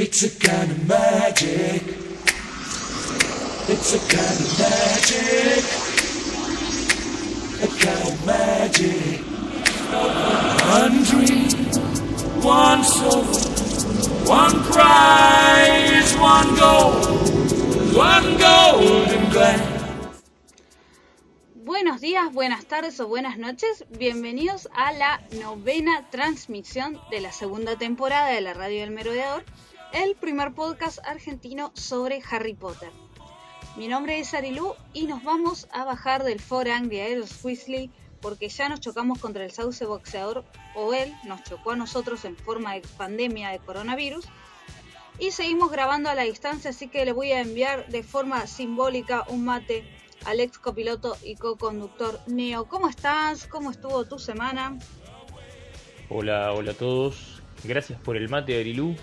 It's a kind of magic. It's a kind of magic. A kind of magic. One dream, one soul, one prize, one goal, one golden glance. Buenos días, buenas tardes o buenas noches. Bienvenidos a la novena transmisión de la segunda temporada de la Radio del Merodeador, el primer podcast argentino sobre Harry Potter. Mi nombre es Arilú y nos vamos a bajar del forang de Aeros Weasley porque ya nos chocamos contra el sauce boxeador o él nos chocó a nosotros en forma de pandemia de coronavirus y seguimos grabando a la distancia así que le voy a enviar de forma simbólica un mate al ex copiloto y co-conductor Neo. ¿Cómo estás? ¿Cómo estuvo tu semana? Hola, hola a todos. Gracias por el mate, Arilú.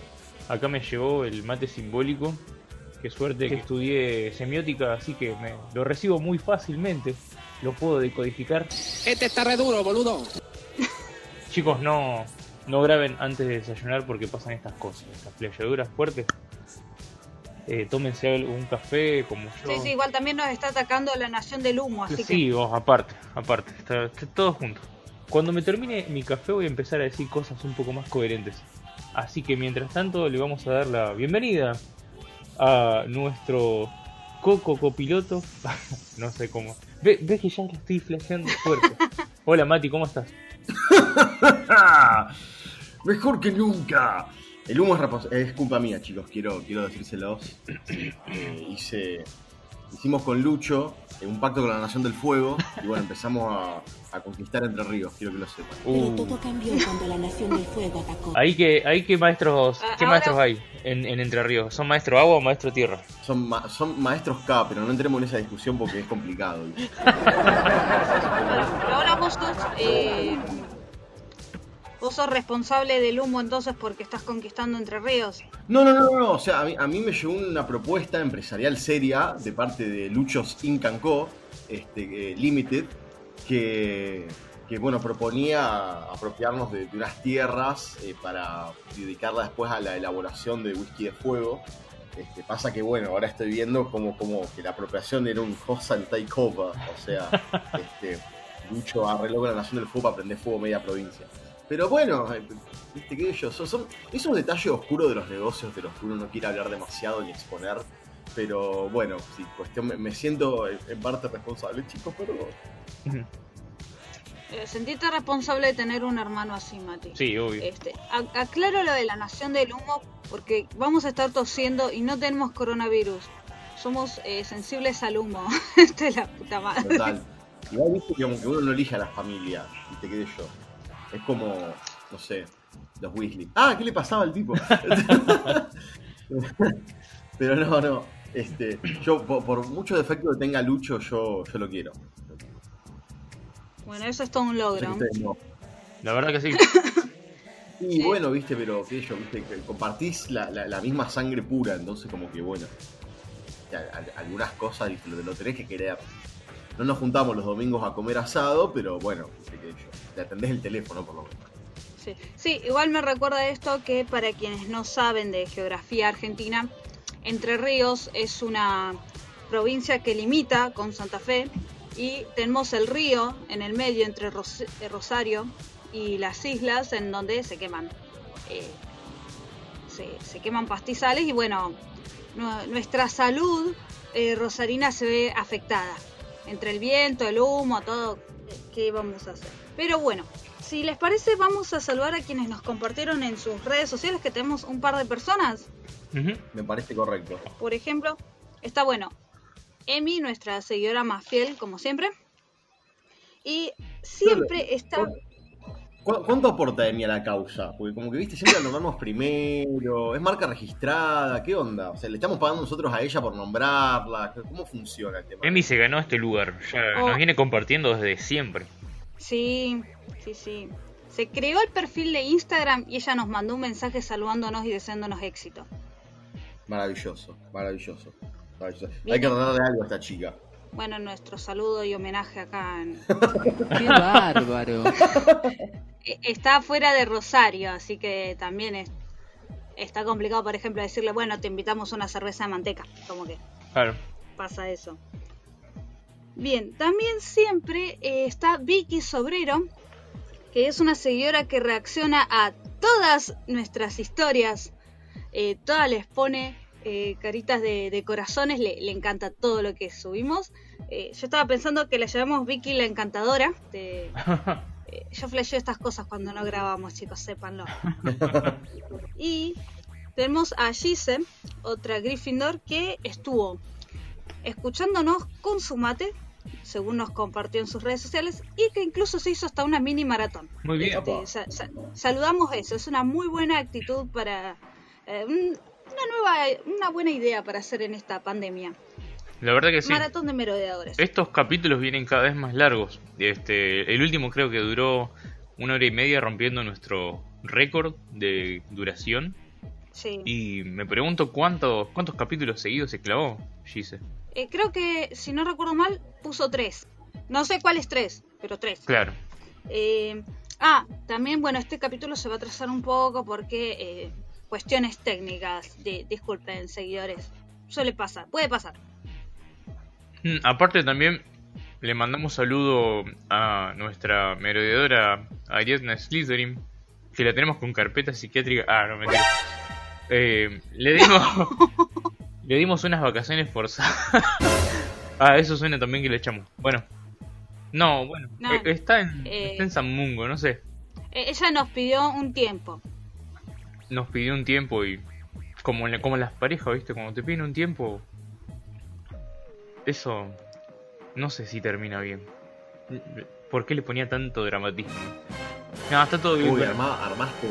Acá me llegó el mate simbólico. Qué suerte que estudié semiótica, así que me, lo recibo muy fácilmente. Lo puedo decodificar. Este está re duro, boludo. Chicos, no, no graben antes de desayunar porque pasan estas cosas, estas playaduras fuertes. Eh, tómense un café como yo. Sí, sí, igual también nos está atacando la nación del humo, así Sí, que... vos, aparte, aparte, está, está todo junto. Cuando me termine mi café voy a empezar a decir cosas un poco más coherentes. Así que mientras tanto le vamos a dar la bienvenida a nuestro coco copiloto. no sé cómo. Ve- ¿Ves que ya lo estoy flasheando fuerte? Hola Mati, ¿cómo estás? Mejor que nunca. El humo es, es culpa mía, chicos. Quiero, quiero decírselos. Eh, hice, hicimos con Lucho eh, un pacto con la Nación del Fuego y bueno, empezamos a, a conquistar Entre Ríos. Quiero que lo sepan. Pero Uh, todo cambió cuando la Nación del Fuego atacó. ahí que, ahí que maestros, Ah, ¿qué ahora- maestros hay en, en Entre Ríos? ¿Son maestro agua o maestro tierra? Son, ma- son maestros K, pero no entremos en esa discusión porque es complicado. ahora vos sos... eh, Vos sos responsable del humo entonces porque estás conquistando Entre Ríos. No, no, no, no. O sea, a mí, a mí me llegó una propuesta empresarial seria de parte de Luchos Inc. Co. Este, eh, Limited, que, que, bueno, proponía apropiarnos de, de unas tierras eh, para dedicarlas después a la elaboración de whisky de fuego. Este, pasa que, bueno, ahora estoy viendo como, como que la apropiación era un hostile takeover. O sea, este, Lucho arregló con la Nación del Fuego para prender fuego media provincia. Pero bueno, eh, viste que ellos son, son esos detalles oscuros de los negocios de los que uno no quiere hablar demasiado ni exponer. Pero bueno, sí, cuestión, me, me siento en parte responsable, chicos, perdón. Eh, sentite responsable de tener un hermano así, Mati. Sí, obvio. Este, aclaro lo de la nación del humo porque vamos a estar tosiendo y no tenemos coronavirus. Somos eh, sensibles al humo. Esta es la puta madre. Total. Igual viste que como que uno no elige a la familia, y te quedé yo. Es como, no sé, los Weasley. Ah, ¿qué le pasaba al tipo? Pero no, no. Este, yo, por, por mucho defecto que tenga Lucho, yo, yo lo quiero. Bueno, eso es todo un logro. no. La verdad que sí. Y Sí. bueno, viste, pero que yo, viste, que compartís la, la- la misma sangre pura, entonces como que bueno, algunas cosas viste, lo, lo tenés que querer. No nos juntamos los domingos a comer asado, pero bueno, que le atendés el teléfono por lo menos. Sí. Sí, igual me recuerda esto que para quienes no saben de geografía argentina, Entre Ríos es una provincia que limita con Santa Fe y tenemos el río en el medio entre eh, Rosario y las islas en donde se queman eh, se, se queman pastizales y bueno nu- nuestra salud eh, rosarina se ve afectada entre el viento, el humo, todo qué vamos a hacer. Pero bueno, si les parece vamos a saludar a quienes nos compartieron en sus redes sociales que tenemos un par de personas. Me parece correcto. Por ejemplo, está bueno, Emi, nuestra seguidora más fiel, como siempre. Y siempre está... ¿Cu- ¿Cuánto aporta Emi a la causa? Porque como que viste, siempre la nombramos primero, es marca registrada, ¿qué onda? O sea, le estamos pagando nosotros a ella por nombrarla, ¿cómo funciona el tema? Emi se ganó este lugar. Ya Oh. nos viene compartiendo desde siempre. Sí, sí, sí. Se creó el perfil de Instagram y ella nos mandó un mensaje saludándonos y deseándonos éxito. Maravilloso, maravilloso. maravilloso. Hay que darle algo a esta chica. Bueno, nuestro saludo y homenaje acá en... Qué bárbaro. E- Está fuera de Rosario, así que también es... está complicado, por ejemplo, decirle, bueno, te invitamos una cerveza de manteca. Como que Claro. pasa eso. Bien, también siempre eh, está Vicky Sobrero, que es una seguidora que reacciona a todas nuestras historias. Eh, todas les pone eh, caritas de, de corazones, le, le encanta todo lo que subimos. Eh, yo estaba pensando que la llamamos Vicky la Encantadora. de- eh, yo flasheo estas cosas cuando no grabamos, chicos, sépanlo. y tenemos a Gise, otra Gryffindor, que estuvo escuchándonos con su mate, según nos compartió en sus redes sociales, y que incluso se hizo hasta una mini maratón. Muy bien. Este, sa- sa- saludamos eso, es una muy buena actitud para eh, un- una nueva, una buena idea para hacer en esta pandemia. La verdad que sí. Maratón de merodeadores. Estos capítulos vienen cada vez más largos. Este, el último creo que duró una hora y media rompiendo nuestro récord de duración. Sí. Y me pregunto cuántos cuántos capítulos seguidos se clavó, Gise. Eh, creo que, si no recuerdo mal, puso tres. No sé cuáles tres, pero tres. Claro. Eh, ah, también, bueno, este capítulo se va a atrasar un poco porque eh, cuestiones técnicas. Di- disculpen, seguidores. Suele pasar, puede pasar. Mm, Aparte también le mandamos saludo a nuestra merodeadora Ariadna Slytherin, que la tenemos con carpeta psiquiátrica. Ah, no mentira. Eh, le dimos le dimos unas vacaciones forzadas. ah, eso suena también que le echamos. Bueno. No, bueno, No, eh, está en eh. está en San Mungo, no sé. Eh, ella nos pidió un tiempo. Nos pidió un tiempo y como en la- como en las parejas, ¿viste? Cuando te piden un tiempo eso no sé si termina bien. ¿Por qué le ponía tanto dramatismo? No, está todo bien. Uy, arma- armaste.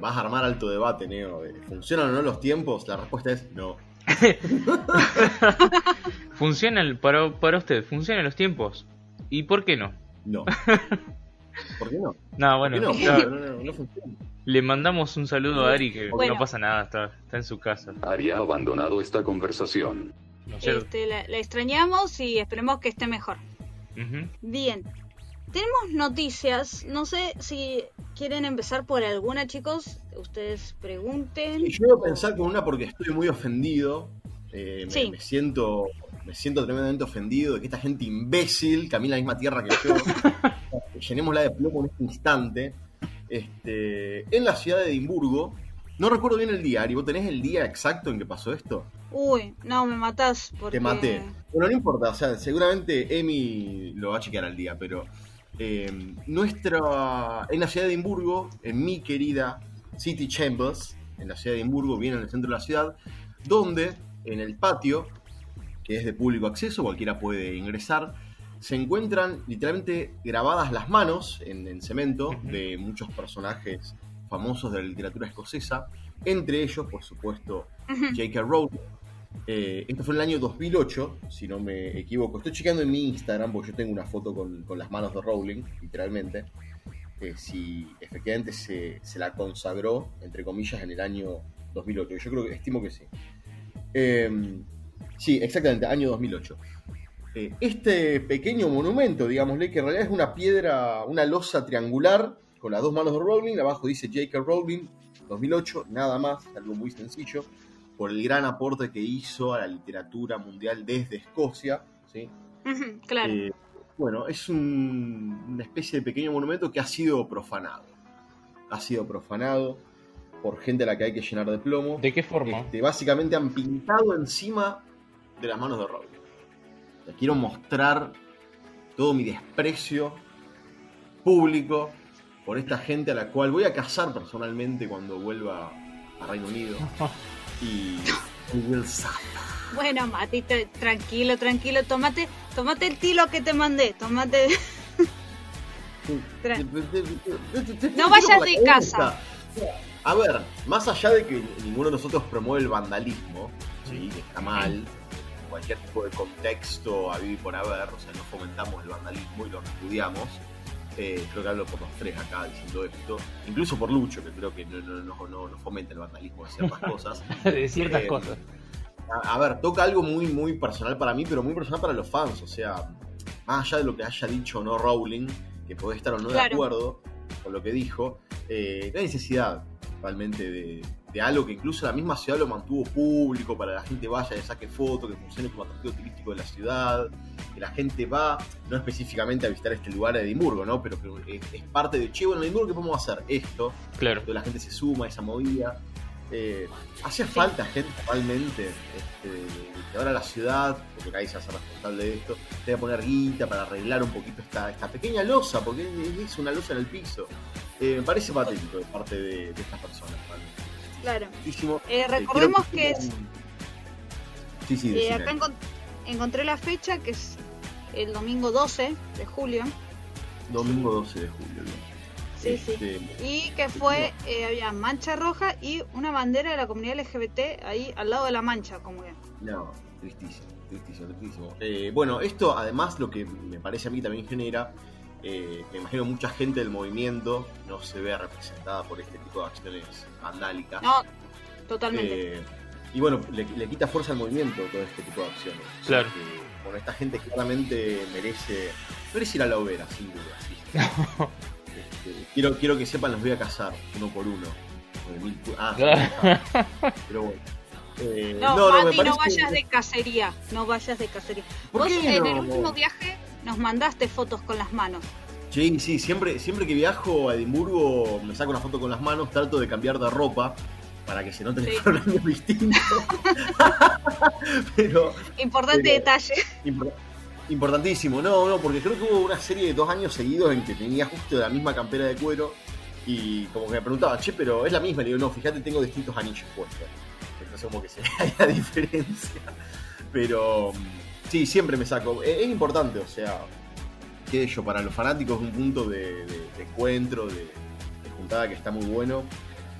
Vas a armar alto debate, Neo. ¿Funcionan o no los tiempos? La respuesta es no. ¿Funciona el- para, para usted? ¿Funcionan los tiempos? ¿Y por qué no? No. ¿Por qué no? No, ¿Por bueno, qué no? ya, No, no, no, no funciona. Le mandamos un saludo a Ari que Bueno. no pasa nada, está, está en su casa. Ari ha abandonado esta conversación. ¿no es cierto? Este, la, la extrañamos y esperemos que esté mejor. Bien. Tenemos noticias. No sé si quieren empezar por alguna, chicos. Ustedes pregunten. Y yo voy a pensar con una porque estoy muy ofendido. Eh, me, Sí. me siento me siento tremendamente ofendido de que esta gente imbécil camina la misma tierra que yo. Llenémosla de plomo en este instante. Este, en la ciudad de Edimburgo, no recuerdo bien el día, Ari, ¿vos tenés el día exacto en que pasó esto? Uy, no, me matás. Porque... Te maté. Bueno, no importa, o sea, seguramente Emi lo va a chequear al día, pero eh, nuestra. En la ciudad de Edimburgo, en mi querida City Chambers, en la ciudad de Edimburgo, bien en el centro de la ciudad, donde en el patio, que es de público acceso, cualquiera puede ingresar, se encuentran literalmente grabadas las manos en, en cemento de muchos personajes famosos de la literatura escocesa, entre ellos, por supuesto. J.K. Rowling. Eh, esto fue en el año 2008, si no me equivoco. Estoy chequeando en mi Instagram porque yo tengo una foto con, con las manos de Rowling, literalmente. Eh, si efectivamente se, se la consagró, entre comillas, en el año 2008. Yo creo que estimo que sí. Eh, sí, exactamente, año 2008. Eh, este pequeño monumento, digámosle, que en realidad es una piedra, una losa triangular con las dos manos de Rowling. Abajo dice J.K. Rowling, 2008, nada más, algo muy sencillo, por el gran aporte que hizo a la literatura mundial desde Escocia. ¿sí? Claro. Eh, bueno, es un- una especie de pequeño monumento que ha sido profanado. Ha sido profanado por gente a la que hay que llenar de plomo. ¿De qué forma? Este, básicamente han pintado encima de las manos de Rowling. Sea, quiero mostrar todo mi desprecio público por esta gente a la cual voy a cazar personalmente cuando vuelva a Reino Unido. Y we will. Bueno, Mati, te- tranquilo, tranquilo. Tomate, tomate el tilo que te mandé. Tomate. Tra- No vayas de casa. A ver, más allá de que ninguno de nosotros promueve el vandalismo, ¿sí? que está mal, cualquier tipo de contexto a vivir por haber, o sea, no fomentamos el vandalismo y lo repudiamos. Eh, creo que hablo por los tres acá diciendo esto, incluso por Lucho, que creo que no, no, no, no- no fomenta el vandalismo de ciertas cosas. de ciertas Eh, cosas. A, a ver, toca algo muy, muy personal para mí, pero muy personal para los fans. O sea, más allá de lo que haya dicho o no Rowling, que puede estar o no de acuerdo con lo que dijo, eh, no hay necesidad. principalmente de, de algo que incluso la misma ciudad lo mantuvo público para que la gente vaya y saque fotos, que funcione como atractivo turístico de la ciudad, que la gente va, no específicamente a visitar este lugar de Edimburgo, ¿no? Pero que es, es parte de, che, bueno, en Edimburgo, ¿qué podemos hacer? Esto. Claro. Entonces la gente se suma a esa movida. Eh, hacía falta gente realmente este, que ahora la ciudad, porque ahí se hace responsable de esto, que poner guita para arreglar un poquito esta, esta pequeña losa, porque es- una losa en el piso. Eh, me parece patético de parte de, de estas personas. realmente. Claro. Muchísimo. Eh, Eh, recordemos que es- Sí, sí, Eh, acá encon- encontré la fecha que es el domingo 12 de julio. Domingo 12 de julio. ¿no? Sí, sí. Este, Y que fue, eh, había mancha roja y una bandera de la comunidad LGBT ahí al lado de la mancha, como que. No, tristísimo, tristísimo, tristísimo. Eh, bueno, esto además lo que me parece a mí también genera, eh, me imagino mucha gente del movimiento no se ve representada por este tipo de acciones vandálicas. No, totalmente. Eh, y bueno, le, le quita fuerza al movimiento todo este tipo de acciones. O sea Claro. que, bueno, esta gente claramente merece, merece ir a la hoguera, sin duda. sí. Este, quiero, quiero que sepan, los voy a cazar uno por uno. Mil ah, pero bueno. Eh, no, me Mati, no, parece- vayas de cacería. No vayas de cacería. ¿Por Vos qué en no? el último viaje nos mandaste fotos con las manos. Sí, sí, siempre, siempre que viajo a Edimburgo me saco una foto con las manos, trato de cambiar de ropa para que se note que Sí. fueron años distintos. Pero Importante Pero- detalle. impor- importantísimo, no, no, porque creo que hubo una serie de dos años seguidos en que tenía justo la misma campera de cuero y como que me preguntaba, che, pero es la misma, le digo, no, fíjate, tengo distintos anillos puestos. Entonces como que se ve la diferencia. Pero sí, siempre me saco. Es, importante, o sea, que yo, para los fanáticos es un punto de, de- de encuentro, de, de juntada que está muy bueno.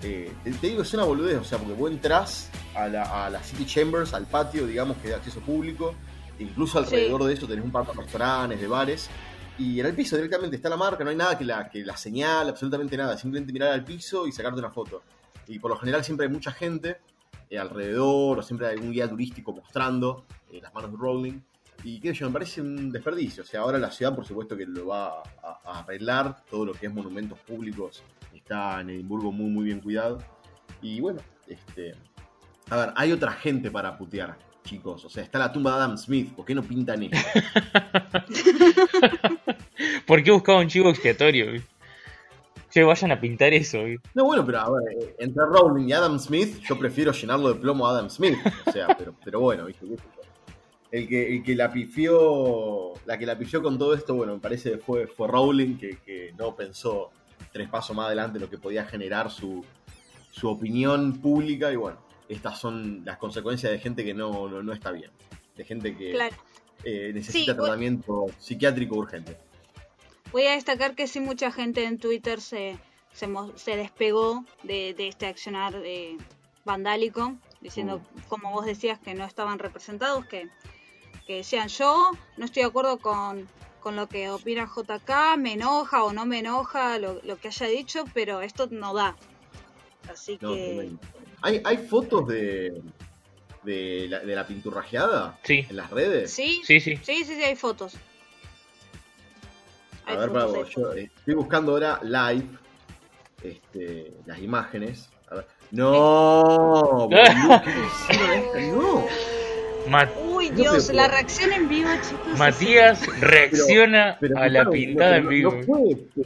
Eh, te, te digo, es una boludez, o sea, porque vos entras a la, a la City Chambers, al patio, digamos, que de acceso público, incluso alrededor de eso tenés un par de restaurantes, de bares, y en el piso directamente está la marca, no hay nada que la, que la señale, absolutamente nada, simplemente mirar al piso y sacarte una foto. Y por lo general siempre hay mucha gente eh, alrededor, o siempre hay algún guía turístico mostrando eh, las manos de Rowling. Y qué sé yo, me parece un desperdicio. O sea, ahora la ciudad, por supuesto, que lo va a, a arreglar. Todo lo que es monumentos públicos está en Edimburgo muy, muy bien cuidado. Y bueno, este. A ver, hay otra gente para putear, chicos. O sea, está la tumba de Adam Smith. ¿Por qué no pintan esto? ¿Por qué buscaba un chivo expiatorio? Che, vayan a pintar eso. No, bueno, pero a ver, eh, entre Rowling y Adam Smith, yo prefiero llenarlo de plomo a Adam Smith. O sea, pero, pero bueno, ¿viste? El que, el que la pifió, la que la pifió con todo esto, bueno, me parece que fue, fue Rowling, que, que no pensó tres pasos más adelante lo que podía generar su, su opinión pública. Y bueno, estas son las consecuencias de gente que no, no, no está bien. De gente que Claro. eh, necesita Sí, tratamiento psiquiátrico urgente. Voy a destacar que sí mucha gente en Twitter se, se, mo- se despegó de, de este accionar eh, vandálico, diciendo, como vos decías, que no estaban representados, que, que decían yo no estoy de acuerdo con, con lo que opina JK, me enoja o no me enoja lo, lo que haya dicho, pero esto no da. Así No, que... ¿Hay, hay fotos de, de, la, de la pinturrajeada Sí, en las redes? Sí, sí, sí. sí, sí, sí, hay fotos. A ver, para vos, yo eh, estoy buscando ahora live este, las imágenes. A ver. No, boludo, ¿qué? No. Uy, Dios, la reacción en vivo, chicos. Matías reacciona Pero, a la pintada no, en no vivo. fue,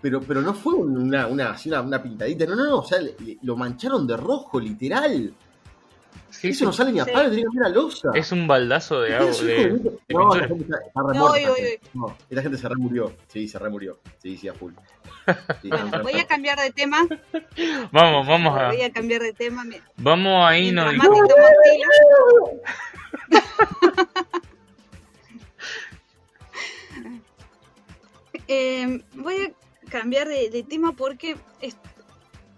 pero, pero no fue una, una, así una, una pintadita, no, no, no, o sea, le- le- lo mancharon de rojo, literal. Sí, Eso sí. no sale ni a Sí. palo, tiene que a losa. Es un baldazo de ¿Qué agua. De, de- de no, la gente está, está re No, esta gente se remurió. Sí, se remurió. Sí, sí, a full. Sí, Bueno, voy a cambiar de tema. Vamos, vamos a. Voy a cambiar de tema. Vamos ahí, no. Eh, voy a cambiar de, de tema porque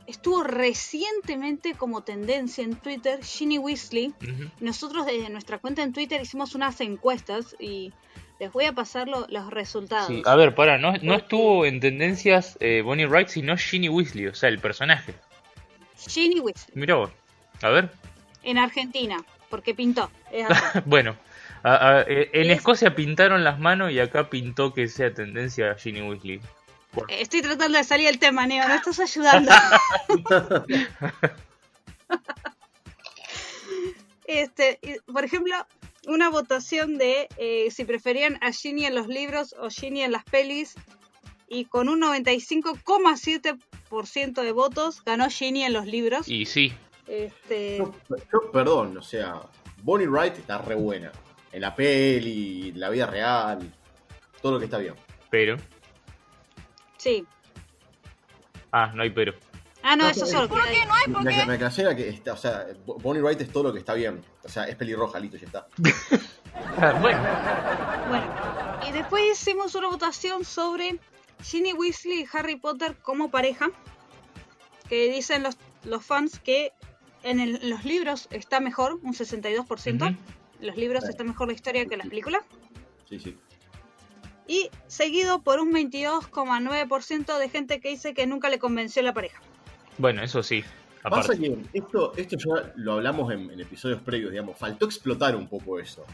estuvo recientemente como tendencia en Twitter Ginny Weasley. Nosotros desde nuestra cuenta en Twitter hicimos unas encuestas y les voy a pasar lo- los resultados. Sí, a ver, para, no, no estuvo en tendencias eh, Bonnie Wright, sino Ginny Weasley, o sea, el personaje. Ginny Weasley Mira vos. A ver. en Argentina, porque pintó. es bueno, a- a- eh, en Es- Escocia pintaron las manos y acá pintó que sea tendencia Ginny Weasley. Eh, Estoy tratando de salir del tema, Neo, no estás ayudando. este, por ejemplo, una votación de eh, si preferían a Ginny en los libros o Ginny en las pelis. Y con un 95,7% de votos ganó Ginny en los libros. Y sí, Este, Yo, yo, perdón, o sea, Bonnie Wright está re buena. En la peli, en la vida real, todo lo que está bien. pero. Sí. Ah, no hay pero. Ah, no, No, eso no, solo quería decir. Me, me aclaré era que está, o sea, Bonnie Wright es todo lo que está bien. O sea, es pelirroja, listo, ya está. Bueno, Bueno, y después hicimos una votación sobre Ginny Weasley y Harry Potter como pareja. Que dicen los, los fans que en, el- en los libros está mejor, un 62%. Ujú. En los libros está mejor la historia que las películas. Sí, sí. Y seguido por un 22,9% de gente que dice que nunca le convenció la pareja. bueno, eso sí. Pasa Aparte. que esto, esto ya lo hablamos en, en episodios previos, digamos. Faltó explotar un poco eso.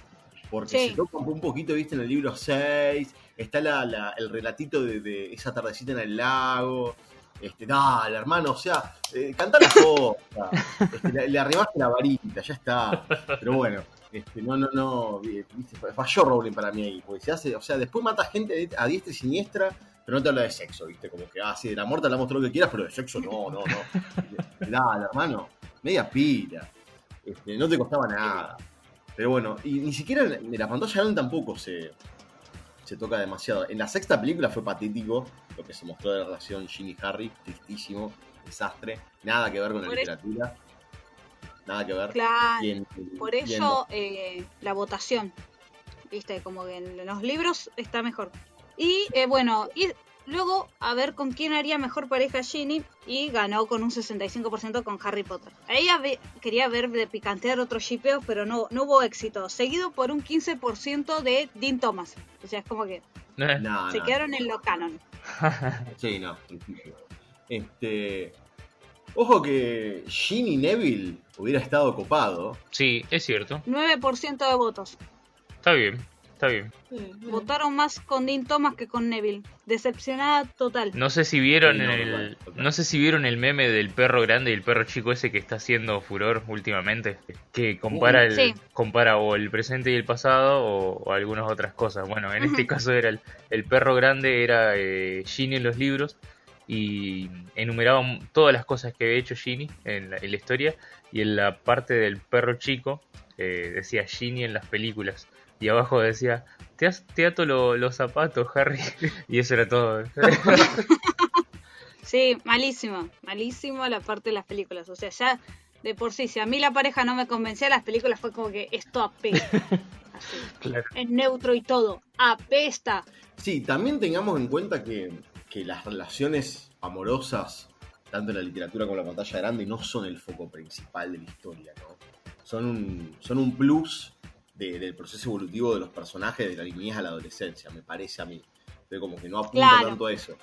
Porque Sí. se toca un poquito, viste, en el libro 6. Está la, la- el relatito de, de esa tardecita en el lago. Este, dale, hermano, o sea, eh, cantá la cosa. Este, le, le arribaste la varita, ya está. Pero bueno, este, no, no, no. viste, falló Rowling para mí ahí. Porque se hace, o sea, después mata gente a diestra y siniestra, pero no te habla de sexo, viste. Como que, ah, sí, de la muerte hablamos todo lo que quieras, pero de sexo no, no, no. Dale, hermano, media pila. Este, no te costaba nada. Pero bueno, y ni siquiera en la pantalla grande tampoco se, se toca demasiado. En la sexta película fue patético lo que se mostró de la relación Ginny y Harry, tristísimo, desastre, nada que ver con la eso- literatura. Nada que ver. Claro. En- Por ello, eh, la votación. Viste, como que en los libros está mejor. Y eh, bueno, y luego a ver con quién haría mejor pareja Ginny. Y ganó con un 65% con Harry Potter. Ella ve- quería ver de picantear otro shipeo, pero no, no hubo éxito. Seguido por un 15% de Dean Thomas. O sea, es como que Eh, No, se no. quedaron en lo canon. Sí, no. Este. Ojo que Ginny Neville hubiera estado copado. Sí, es cierto. 9% de votos. Está bien, está bien. Votaron más con Dean Thomas que con Neville. Decepcionada total. No sé si vieron Sí, no, el total, total. no sé si vieron el meme del perro grande y el perro chico ese que está haciendo furor últimamente, que compara el Sí. compara o el presente y el pasado o, o algunas otras cosas. Bueno, en este caso era el, el perro grande era eh, Ginny en los libros y enumeraba todas las cosas que había hecho Ginny en la, en la historia y en la parte del perro chico eh, decía Ginny en las películas y abajo decía te, has- te ato lo- los zapatos Harry y eso era todo Sí, malísimo, malísimo la parte de las películas. O sea, ya de por sí, si a mí la pareja no me convencía, las películas fue como que esto apesta. Así, claro es neutro y todo, apesta. Sí, también tengamos en cuenta que, que las relaciones amorosas, tanto en la literatura como en la pantalla grande, no son el foco principal de la historia, ¿no? Son un, son un plus de- del proceso evolutivo de los personajes de la niñez a la adolescencia, me parece a mí. Entonces, como que no apunta Claro. tanto a eso.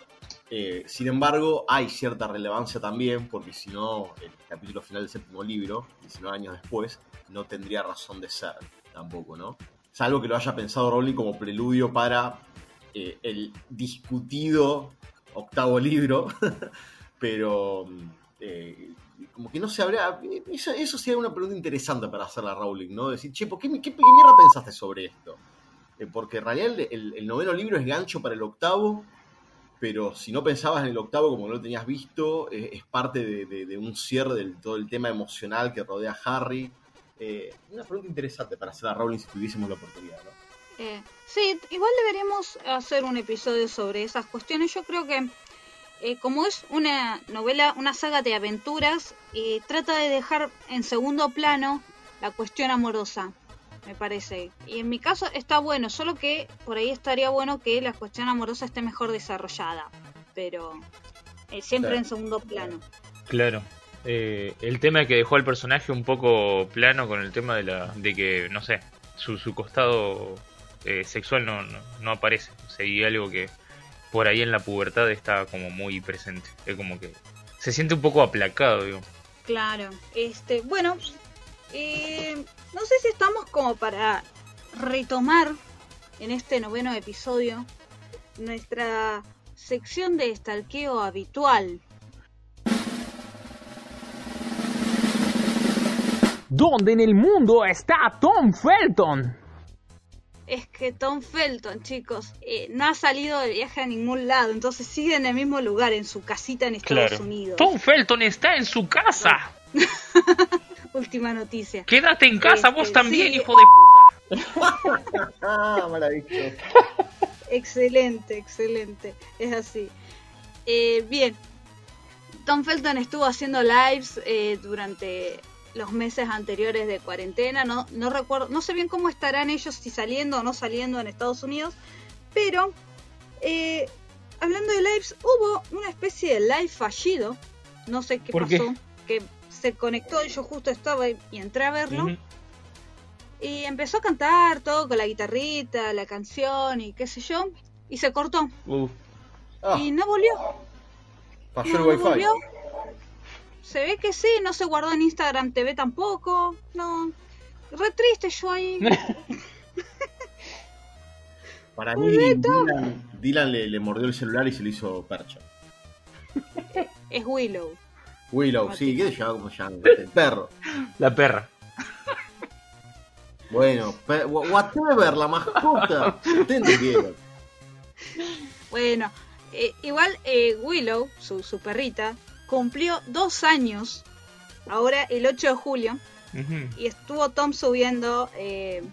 Eh, sin embargo, hay cierta relevancia también, porque si no, el capítulo final del séptimo libro, 19 años después, no tendría razón de ser tampoco, ¿no? Salvo que lo haya pensado Rowling como preludio para eh, el discutido octavo libro, pero mm, eh, como que no se habría... Eso, eso sería una pregunta interesante para hacerla a Rowling, ¿no? Decir, che, ¿por qué, qué, qué mierda pensaste sobre esto? Eh, porque en realidad el, noveno libro es gancho para el octavo, pero si no pensabas en el octavo como no lo tenías visto, eh, es parte de, de- de un cierre del todo el tema emocional que rodea a Harry. Eh, una pregunta interesante para hacer a Rowling si tuviésemos la oportunidad, ¿no? Eh, sí, igual deberíamos hacer un episodio sobre esas cuestiones. Yo creo que eh, como es una novela, una saga de aventuras, eh, trata de dejar en segundo plano la cuestión amorosa, me parece. Y en mi caso está bueno, solo que por ahí estaría bueno que la cuestión amorosa esté mejor desarrollada, pero eh, siempre Claro. en segundo plano. Claro. Eh, el tema que dejó al personaje un poco plano con el tema de la de que, no sé, su, su costado eh, sexual no, no, no aparece. O sea, y algo que por ahí en la pubertad está como muy presente. Es como que se siente un poco aplacado, digo. Claro, este, bueno, eh, no sé si estamos como para retomar en este noveno episodio nuestra sección de estalqueo habitual. ¿Dónde en el mundo está Tom Felton? Es que Tom Felton, chicos, eh, no ha salido de viaje a ningún lado, entonces sigue en el mismo lugar, en su casita en Estados Unidos. Tom Felton está en su casa. Última noticia. Quédate en casa Este, vos también, sí. hijo de puta. Ah, maravilloso. Excelente, excelente. Es así. Eh, bien. Tom Felton estuvo haciendo lives eh, durante los meses anteriores de cuarentena. No, no recuerdo, no sé bien cómo estarán ellos, si saliendo o no saliendo en Estados Unidos. Pero eh, hablando de lives, hubo una especie de live fallido. No sé qué pasó. Que se conectó y yo justo estaba y, y entré a verlo. Y empezó a cantar todo con la guitarrita, la canción y qué sé yo. Y se cortó. Ah, Y no volvió. No, el no wifi. volvió. Se ve que sí, no se guardó en Instagram TV tampoco. No. Re triste yo ahí. Para mí, Dylan, Dylan le, le mordió el celular y se lo hizo percha. es Willow. Willow, sí, ¿qué se llama? ¿Cómo se llama? El perro. La perra. Bueno, pe- wha- whatever, la mascota. Ustedes entendieron. Bueno, eh, igual eh, Willow, su, su perrita, cumplió dos años. Ahora el 8 de julio. Y estuvo Tom subiendo eh,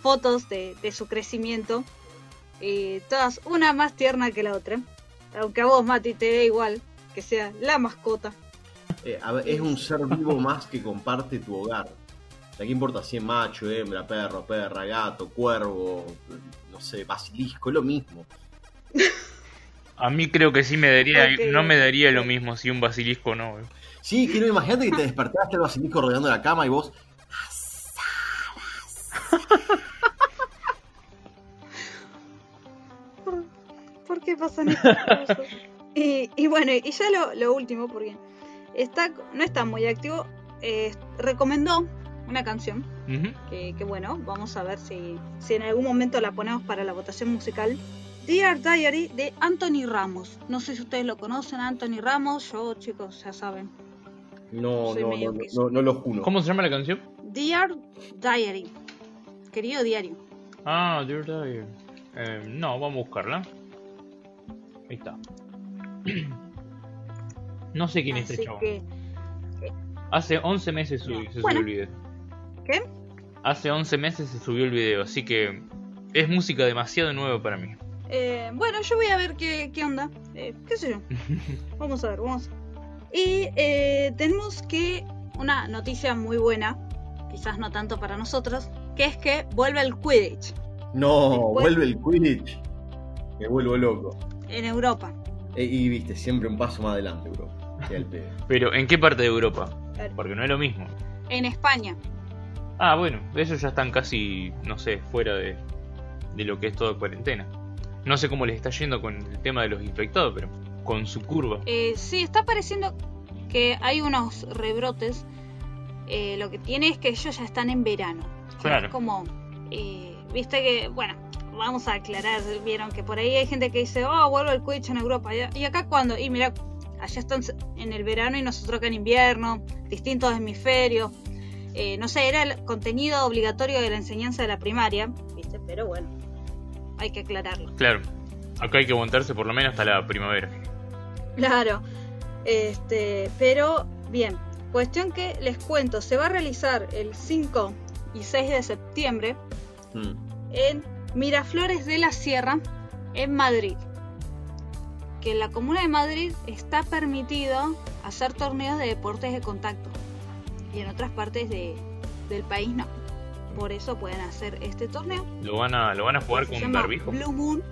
fotos de, de su crecimiento y todas una más tierna que la otra aunque a vos Mati te dé igual que sea la mascota Eh, a ver, es un ser vivo más que comparte tu hogar. O sea, ¿qué importa si es macho, hembra, perro, perra, gato, cuervo, no sé, basilisco? Es lo mismo. A mí creo que sí me daría, no me daría lo mismo si un basilisco no. güey. Sí, quiero imagínate que te despertaste el basilisco rodeando la cama y vos. ¿por qué pasan estas cosas? y, y bueno y ya lo, lo último porque está no está muy activo eh, recomendó una canción que, que bueno, vamos a ver si, si en algún momento la ponemos para la votación musical. Dear Diary de Anthony Ramos. No sé si ustedes lo conocen, Anthony Ramos. Yo, chicos, ya saben. No, no, no, no, no, no lo juro. ¿Cómo se llama la canción? Dear Diary. Querido diario. Ah, Dear Diary. Eh, no, vamos a buscarla. Ahí está. No sé quién es este Así chabón. que, Hace 11 meses subi- se Bueno. subió el video. ¿qué? Hace 11 meses se subió el video, así que es música demasiado nueva para mí. Eh, bueno, yo voy a ver qué, qué onda. Eh, ¿Qué sé yo? Vamos a ver, vamos. Y eh, tenemos que una noticia muy buena, quizás no tanto para nosotros, que es que vuelve el Quidditch No, Después- vuelve el Quidditch. Me vuelvo loco. en Europa. E- y viste, siempre un paso más adelante, pedo. Pero ¿en qué parte de Europa? Porque no es lo mismo. En España. Ah, bueno, ellos ya están casi, no sé, fuera de, de lo que es toda cuarentena. No sé cómo les está yendo con el tema de los infectados, pero con su curva. Eh, sí, está pareciendo que hay unos rebrotes. Eh, lo que tiene es que ellos ya están en verano. Claro. Es como, eh, viste que, bueno, vamos a aclarar. Vieron que por ahí hay gente que dice, oh, vuelvo el Quidditch en Europa. ¿Y acá cuándo? Y mira, allá están en el verano y nosotros acá en invierno, distintos hemisferios. Eh, no sé, era el contenido obligatorio de la enseñanza de la primaria, ¿viste? Pero bueno, hay que aclararlo. Claro, acá hay que aguantarse por lo menos hasta la primavera. Claro. Este, pero bien, cuestión que les cuento, se va a realizar el 5 y 6 de septiembre Mm. en Miraflores de la Sierra, en Madrid. Que en la comuna de Madrid está permitido hacer torneos de deportes de contacto. Y en otras partes de- del país no. Por eso pueden hacer este torneo. ¿Lo van a, lo van a jugar con llama barbijo? Blue Moon.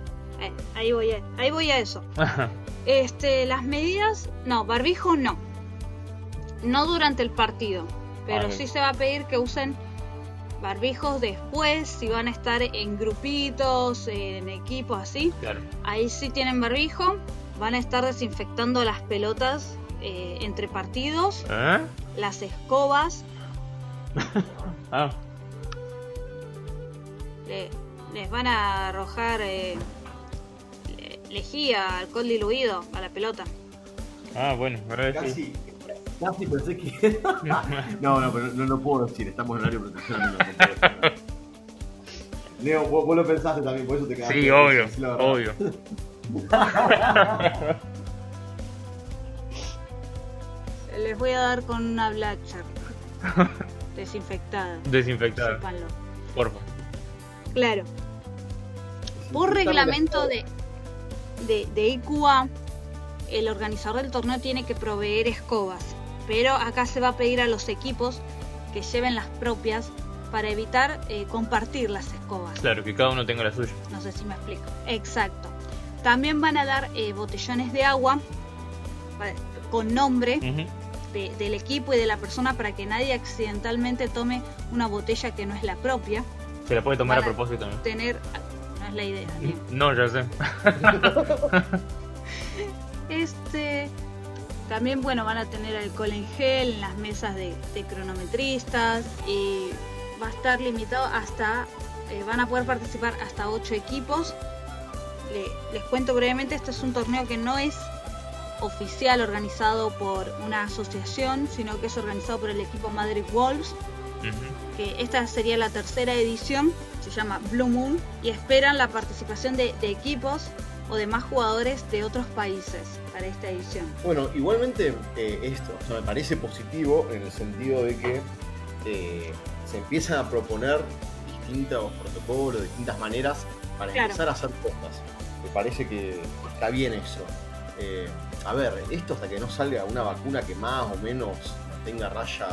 Eh, ahí voy a, ahí voy a eso. Este, las medidas, no, barbijo no. No durante el partido, pero Ah, sí se va a pedir que usen barbijos después, si van a estar en grupitos, en equipos así. claro. Ahí sí tienen barbijo, van a estar desinfectando las pelotas eh, entre partidos, ¿Eh? las escobas, Ah, le- les van a arrojar, eh, le- elegí a alcohol diluido a la pelota. Ah, bueno, ahora sí. Casi, casi pensé que. no, no, pero no lo puedo decir, estamos en horario de protección. no, no puedo. Leo, vos, vos lo pensaste también, por eso te quedaste. Sí, obvio, Sí, obvio. Les voy a dar con una Blackcher. Desinfectada. Desinfectado, sépanlo. porfa. Claro. Por reglamento de, de, de IQA, el organizador del torneo tiene que proveer escobas. Pero acá se va a pedir a los equipos que lleven las propias para evitar eh, compartir las escobas. Claro, que cada uno tenga la suya. No sé si me explico. Exacto. También van a dar eh, botellones de agua con nombre de- del equipo y de la persona para que nadie accidentalmente tome una botella que no es la propia. Se la puede tomar a propósito, ¿no? Tener. No es la idea. bien. No, ya sé. Este. También, bueno, van a tener alcohol en gel en las mesas de, de cronometristas y va a estar limitado hasta. eh, van a poder participar hasta 8 equipos. Le- les cuento brevemente: este es un torneo que no es oficial organizado por una asociación, sino que es organizado por el equipo Madrid Wolves. Que esta sería la tercera edición, se llama Blue Moon, y esperan la participación de, de equipos o de más jugadores de otros países para esta edición. Bueno, igualmente eh, esto o sea, me parece positivo en el sentido de que eh, se empiezan a proponer distintos protocolos, distintas maneras para Claro. empezar a hacer cosas. Me parece que está bien eso. Eh, a ver, esto hasta que no salga una vacuna que más o menos tenga raya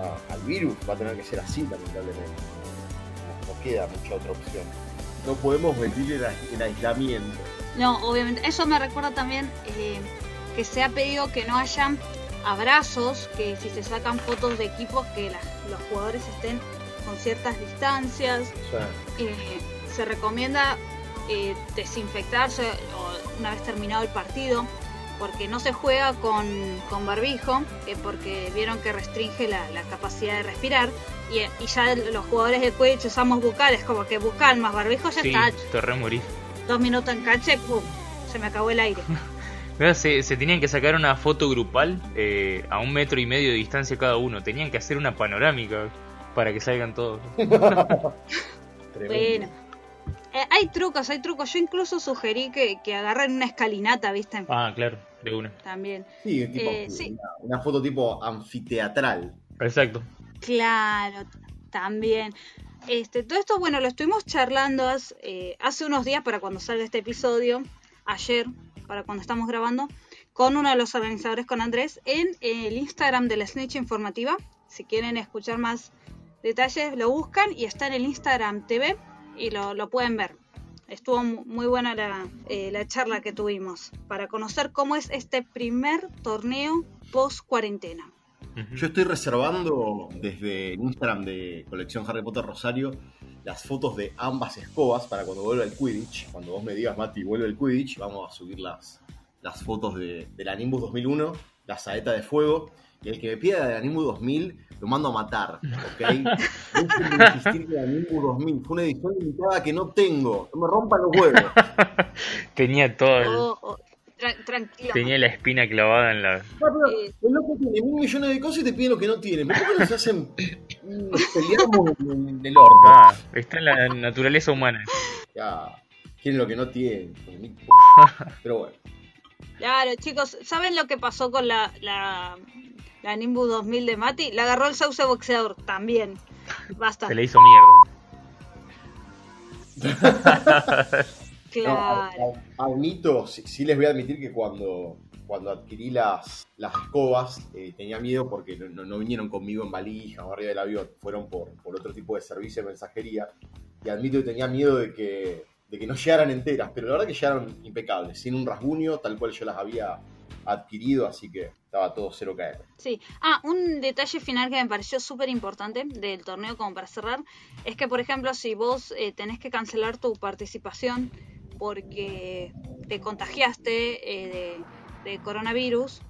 a- al virus, va a tener que ser así lamentablemente. No, no queda mucha otra opción. No podemos medir el, ais- el aislamiento. No, obviamente, eso me recuerda también eh, que se ha pedido que no haya abrazos, que si se sacan fotos de equipos, que los jugadores estén con ciertas distancias. Eh, se recomienda eh, desinfectarse o una vez terminado el partido porque no se juega con, con barbijo eh, porque vieron que restringe la, la capacidad de respirar y, y ya los jugadores de Quidditch usamos bucales como que bucal más barbijo ya Sí, está te remorís. dos minutos en cancha y ¡pum! se me acabó el aire Se, se tenían que sacar una foto grupal eh, a un metro y medio de distancia cada uno. Tenían que hacer una panorámica para que salgan todos. tremendo. bueno Eh, hay trucos hay trucos yo incluso sugerí que, que agarren una escalinata viste Ah, claro, de una. también Sí, tipo, Eh, sí. Una, una foto tipo anfiteatral. Exacto. Claro, también. Este, todo esto, bueno, lo estuvimos charlando hace, eh, hace unos días para cuando salga este episodio, ayer, para cuando estamos grabando, con uno de los organizadores, con Andrés, en el Instagram de la Snitch Informativa. Si quieren escuchar más detalles, lo buscan y está en el Instagram TV y lo, lo pueden ver. Estuvo mu- muy buena la, eh, la charla que tuvimos para conocer cómo es este primer torneo post cuarentena. Yo estoy reservando desde el Instagram de Colección Harry Potter Rosario las fotos de ambas escobas para cuando vuelva el Quidditch. Cuando vos me digas, Mati, vuelve el Quidditch, vamos a subir las, las fotos de, de la Nimbus 2001, la saeta de fuego. Y el que me pida de la Nimbus 2000, lo mando a matar, ¿ok? De insistir que la Nimbus 2000 fue una edición limitada que no tengo. No me rompan los huevos. Tenía todo el- Oh, oh, tra- tranquilo. tenía la espina clavada en la. No, pero Eh. el loco tiene mil millones de cosas y te pide lo que no tiene. ¿Por qué no se hacen nos peleamos en el orto? Ah, está en la naturaleza humana. Ya, tiene lo que no tiene. Pero bueno. Claro, chicos, ¿saben lo que pasó con la, la, la Nimbus 2000 de Mati? La agarró el sauce boxeador también. Basta. Se le hizo mierda. Claro. No, admito, sí, sí les voy a admitir que cuando, cuando adquirí las, las escobas eh, tenía miedo porque no, no- no vinieron conmigo en valija o arriba del avión, fueron por, por otro tipo de servicio de mensajería. Y admito que tenía miedo de que, de que no llegaran enteras, pero la verdad que llegaron impecables, sin un rasguño, tal cual yo las había adquirido, así que estaba todo cero caer. Sí. Ah, un detalle final que me pareció súper importante del torneo, como para cerrar, es que, por ejemplo, si vos eh, tenés que cancelar tu participación porque te contagiaste eh, de, de coronavirus,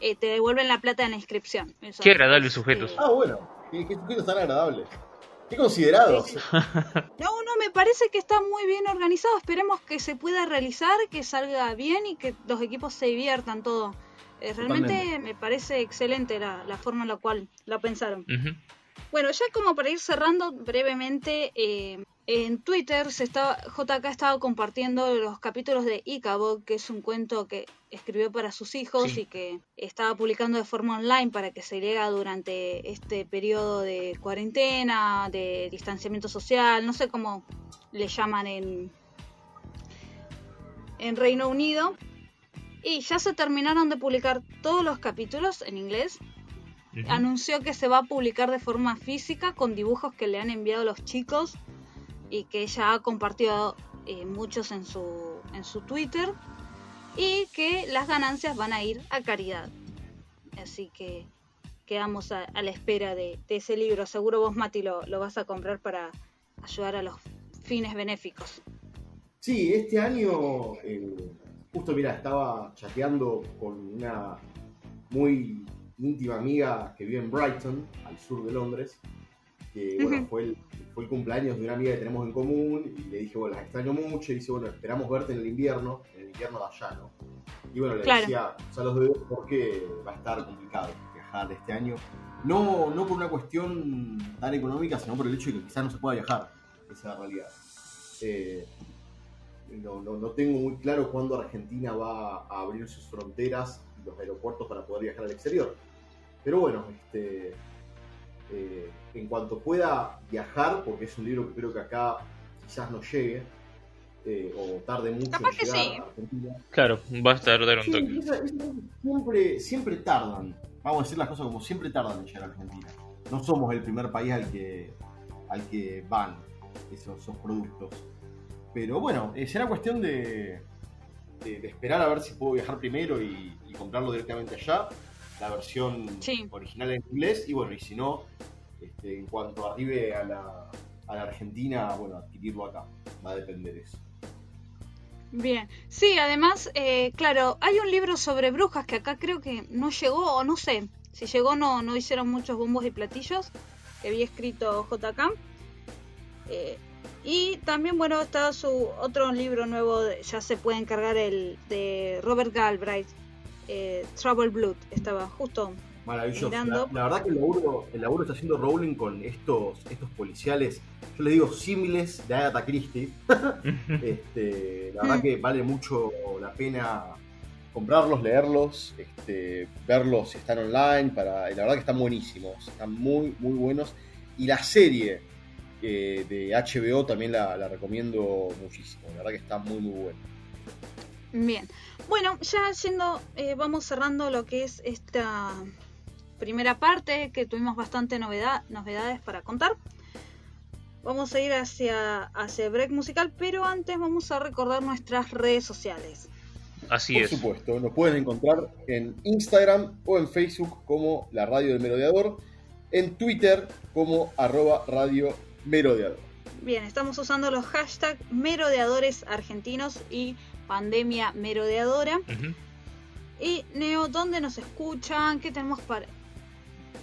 eh, te devuelven la plata en la inscripción. Eso Qué agradables es, sujetos. eh, Ah, bueno, qué, qué sujetos tan agradables. Qué considerados. Sí, sí. No, no, me parece que está muy bien organizado. Esperemos que se pueda realizar, que salga bien y que los equipos se diviertan todo. Eh, realmente Totalmente. me parece excelente la, la forma en la cual la pensaron. Bueno, ya como para ir cerrando brevemente, eh, en Twitter se estaba, JK estaba compartiendo los capítulos de Icabod, que es un cuento que escribió para sus hijos Sí. y que estaba publicando de forma online para que se lea durante este periodo de cuarentena, de distanciamiento social, no sé cómo le llaman en, en Reino Unido. Y ya se terminaron de publicar todos los capítulos en inglés Anunció que se va a publicar de forma física con dibujos que le han enviado los chicos y que ella ha compartido eh, muchos en su, en su Twitter y que las ganancias van a ir a caridad. Así que quedamos a, a la espera de, de ese libro. Seguro vos, Mati, lo, lo vas a comprar para ayudar a los fines benéficos. Sí, este año, eh, justo mira, estaba chateando con una muy íntima amiga que vive en Brighton, al sur de Londres, que bueno, fue, el, fue el cumpleaños de una amiga que tenemos en común, y le dije, bueno, las extraño mucho, y dice, bueno, esperamos verte en el invierno, en el invierno de allá, ¿no? Y bueno, le Claro. decía, o sea, los dedos porque va a estar complicado viajar este año. No, no por una cuestión tan económica, sino por el hecho de que quizás no se pueda viajar, esa es la realidad. Eh, no, no, no tengo muy claro cuándo Argentina va a abrir sus fronteras y los aeropuertos para poder viajar al exterior. Pero bueno, este, eh, en cuanto pueda viajar, porque es un libro que creo que acá quizás no llegue, eh, o tarde mucho Capaz en llegar sí. a Argentina. Claro, va a tardar un Sí, toque. esa- esa- siempre, siempre tardan. Vamos a decir las cosas como siempre tardan en llegar a Argentina. No somos el primer país al que, al que van esos, esos productos. Pero bueno, eh, será cuestión de, de- de esperar a ver si puedo viajar primero y, y comprarlo directamente allá. La versión Sí. original en inglés. Y bueno, y si no, este, en cuanto arribe a la, a la Argentina, bueno, adquirirlo acá. Va a depender eso. Bien, sí, además, eh, claro, hay un libro sobre brujas que acá creo que no llegó, o no sé, si llegó no, no hicieron muchos bombos y platillos, que había escrito JK. Eh, y también, bueno, está su otro libro nuevo, ya se puede encargar el de Robert Galbraith, eh, Trouble Blood, estaba justo. Maravilloso. Mirando. La, la verdad que el laburo, el laburo está haciendo Rowling con estos, estos policiales, yo les digo símiles de Agatha Christie. Este, la verdad que vale mucho la pena comprarlos, leerlos, este, verlos si están online. Para, la verdad que están buenísimos, están muy, muy buenos. Y la serie eh, de HBO también la, la recomiendo muchísimo. La verdad que está muy, muy buena. Bien, bueno, ya yendo, eh, vamos cerrando lo que es esta primera parte, que tuvimos bastante novedad, novedades para contar. Vamos a ir hacia, hacia el break musical, pero antes vamos a recordar nuestras redes sociales. Así Por es. supuesto, nos pueden encontrar en Instagram o en Facebook como la Radio del Merodeador, en Twitter como arroba Radio Merodeador. Bien, estamos usando los hashtags merodeadores argentinos y pandemia merodeadora. Y Neo, ¿dónde nos escuchan? ¿Qué tenemos para...?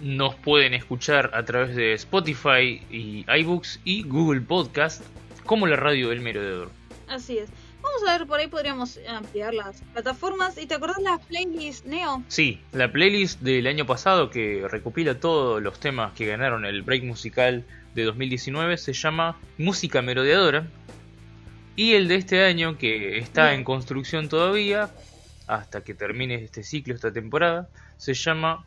Nos pueden escuchar a través de Spotify y iBooks y Google Podcast como la radio del merodeador. Así es. Vamos a ver, por ahí podríamos ampliar las plataformas. ¿Y te acordás las playlists, Neo? Sí, la playlist del año pasado que recopila todos los temas que ganaron el break musical de 2019 se llama Música Merodeadora. Y el de este año, que está Bien. en construcción todavía, hasta que termine este ciclo, esta temporada, se llama.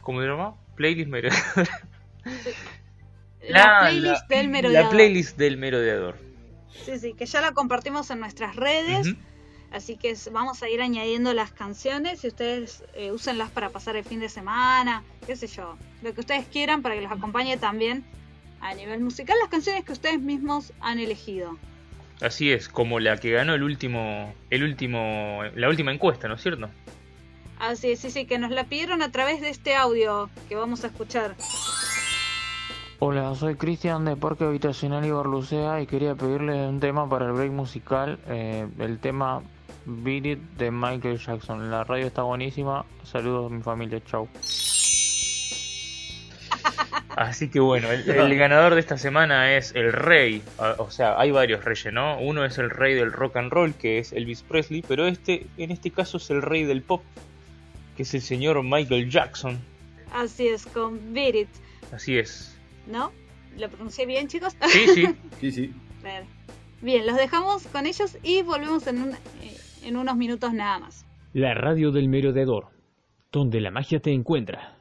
¿Cómo se llama? Playlist Merodeadora. La, playlist del merodeador. La playlist del Merodeador. Sí, sí, que ya la compartimos en nuestras redes. Así que vamos a ir añadiendo las canciones y ustedes eh, úsenlas para pasar el fin de semana, qué sé yo, lo que ustedes quieran para que los acompañe también a nivel musical las canciones que ustedes mismos han elegido. Así es, como la que ganó el último, el último, la última encuesta, ¿no es cierto? Así es, sí, sí, que nos la pidieron a través de este audio que vamos a escuchar. Hola, soy Cristian de Parque Habitacional y Barlucea y quería pedirle un tema para el break musical, eh, el tema Beat It de Michael Jackson. La radio está buenísima, saludos a mi familia, chau. Así que bueno, el, ganador de esta semana es el rey. Ah, o sea, hay varios reyes, ¿no? Uno es el rey del rock and roll, que es Elvis Presley, pero este, en este caso, es el rey del pop, que es el señor Michael Jackson. Así es, con Beat It. Así es. ¿No? ¿Lo pronuncié bien, chicos? Sí, sí. sí, sí. Bien, los dejamos con ellos y volvemos en, un, en unos minutos nada más. La radio del merodeador, donde la magia te encuentra.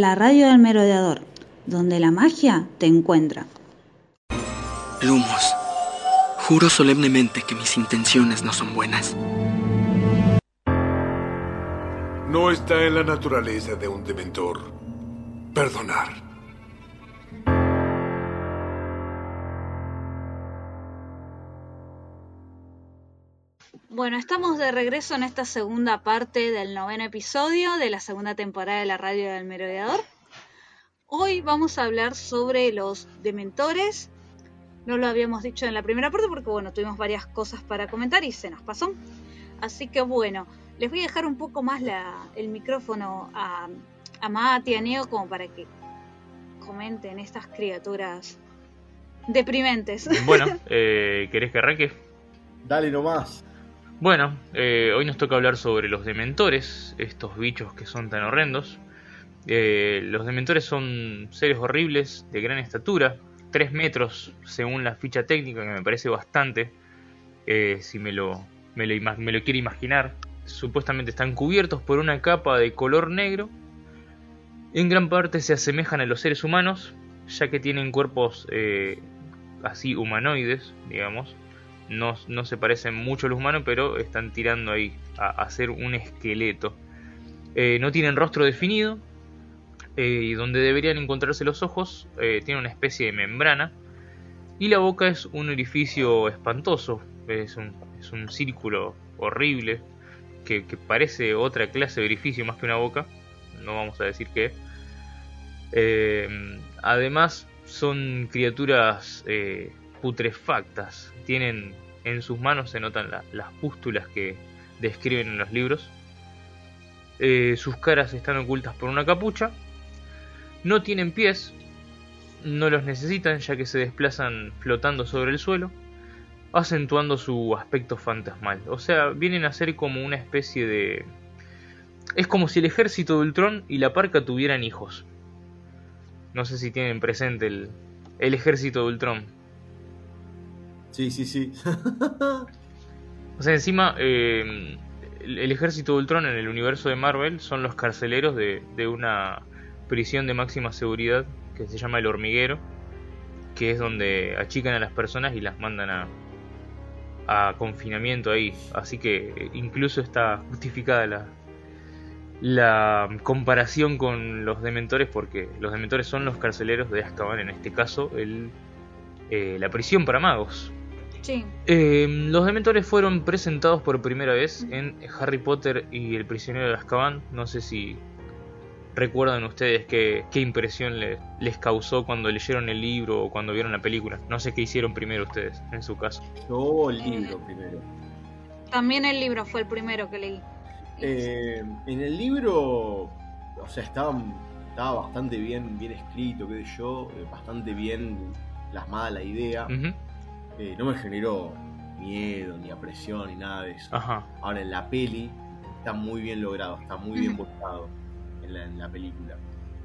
la radio del merodeador, donde la magia te encuentra. Lumos, juro solemnemente que mis intenciones no son buenas. No está en la naturaleza de un dementor perdonar. De regreso en esta segunda parte del noveno episodio de la segunda temporada de la radio del merodeador. Hoy vamos a hablar sobre los dementores. No lo habíamos dicho en la primera parte porque bueno, tuvimos varias cosas para comentar y se nos pasó. Así que bueno, les voy a dejar un poco más la- el micrófono a, a Mati y a Neo como para que comenten estas criaturas deprimentes. Bueno, eh, ¿querés que arranque? Dale nomás. Bueno, eh, hoy nos toca hablar sobre los dementores, estos bichos que son tan horrendos. Eh, los dementores son seres horribles de gran estatura, 3 metros según la ficha técnica, que me parece bastante, eh, si me lo, me, me lo quiere imaginar. Supuestamente están cubiertos por una capa de color negro. En gran parte se asemejan a los seres humanos, ya que tienen cuerpos eh, así humanoides, digamos no, se parecen mucho a los humanos, pero están tirando ahí a, hacer un esqueleto. Eh, no tienen rostro definido, eh, y donde deberían encontrarse los ojos, eh, tiene una especie de membrana, y la boca es un orificio espantoso, es un, círculo horrible, que, que parece otra clase de orificio más que una boca, no vamos a decir qué. Además, son criaturas putrefactas. Tienen en sus manos, se notan la- las pústulas que describen en los libros. Eh, sus caras están ocultas por una capucha. No tienen pies. No los necesitan ya que se desplazan flotando sobre el suelo. Acentuando su aspecto fantasmal. O sea, vienen a ser como una especie de... Es como si el ejército de Ultron y la parca tuvieran hijos. No sé si tienen presente el, el ejército de Ultron. Sí, sí, sí. O sea, encima, eh, el, ejército de Ultron en el universo de Marvel son los carceleros de, de una prisión de máxima seguridad que se llama el hormiguero, que es donde achican a las personas y las mandan a, a confinamiento ahí. Así que eh, incluso está justificada la, la comparación con los dementores porque los dementores son los carceleros de Azkaban, en este caso el, eh, la prisión para magos. Sí. Eh, los dementores fueron presentados por primera vez en Harry Potter y el prisionero de Azkaban. No sé si recuerdan ustedes qué, qué impresión le- les causó cuando leyeron el libro o cuando vieron la película. No sé qué hicieron primero ustedes, en su caso. Yo el libro primero. También el libro fue el primero que leí. Eh, en el libro, o sea, estaba, estaba bastante bien, bien escrito, qué sé yo, eh, bastante bien plasmada la idea. Ujú. Eh, no me generó miedo, ni apresión, ni nada de eso. Ajá. Ahora en la peli está muy bien logrado, está muy bien volcado en la, en la película.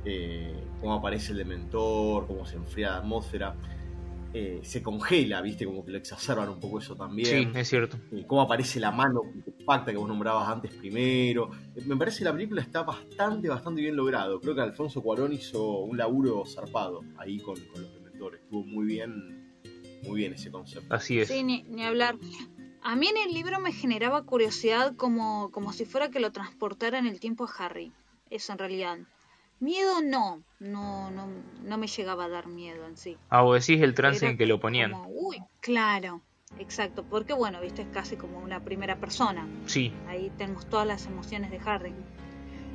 Eh, cómo aparece el dementor, cómo se enfría la atmósfera. Eh, se congela, viste, como que lo exacerban un poco eso también. Sí, es cierto. Eh, cómo aparece la mano compacta que vos nombrabas antes primero. Eh, me parece que la película está bastante, bastante bien logrado. Creo que Alfonso Cuarón hizo un laburo zarpado ahí con, con los dementores. Estuvo muy bien, muy bien ese concepto. Así es. Sí, ni, ni hablar. A mí en el libro me generaba curiosidad como, como si fuera que lo transportara en el tiempo a Harry. Eso en realidad. Miedo no. No, no, no me llegaba a dar miedo en sí. Ah, vos decís el trance Era en que lo ponían. Como, uy, claro. Exacto. Porque bueno, viste, es casi como una primera persona. Sí, Ahí tenemos todas las emociones de Harry.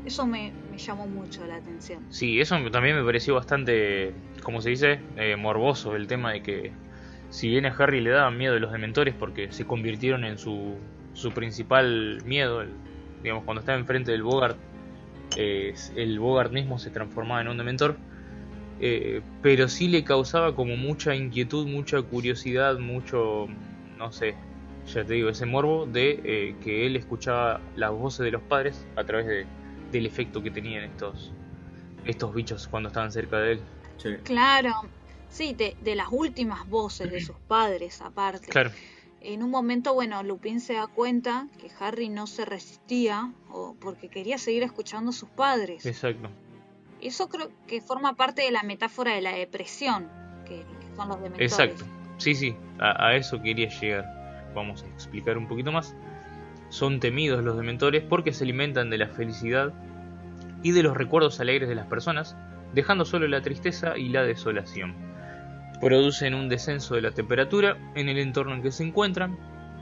Eso me, me llamó mucho la atención. Sí, eso también me pareció bastante, como se dice, eh, morboso el tema de que si bien a Harry le daban miedo los dementores porque se convirtieron en su, su principal miedo, el- digamos, cuando estaba enfrente del Bogart, eh, el Bogart mismo se transformaba en un dementor, eh, pero sí le causaba como mucha inquietud, mucha curiosidad, mucho, no sé, ya te digo, ese morbo de eh, que él escuchaba las voces de los padres a través de, del efecto que tenían estos, estos bichos cuando estaban cerca de él. Claro. Sí, de, de las últimas voces de sus padres aparte. Claro. En un momento, bueno, Lupin se da cuenta que Harry no se resistía o porque quería seguir escuchando a sus padres. Exacto. Eso creo que forma parte de la metáfora de la depresión, que, que son los dementores. Exacto. Sí, sí, a, a eso quería llegar. Vamos a explicar un poquito más. Son temidos los dementores porque se alimentan de la felicidad y de los recuerdos alegres de las personas, dejando solo la tristeza y la desolación. Producen un descenso de la temperatura en el entorno en que se encuentran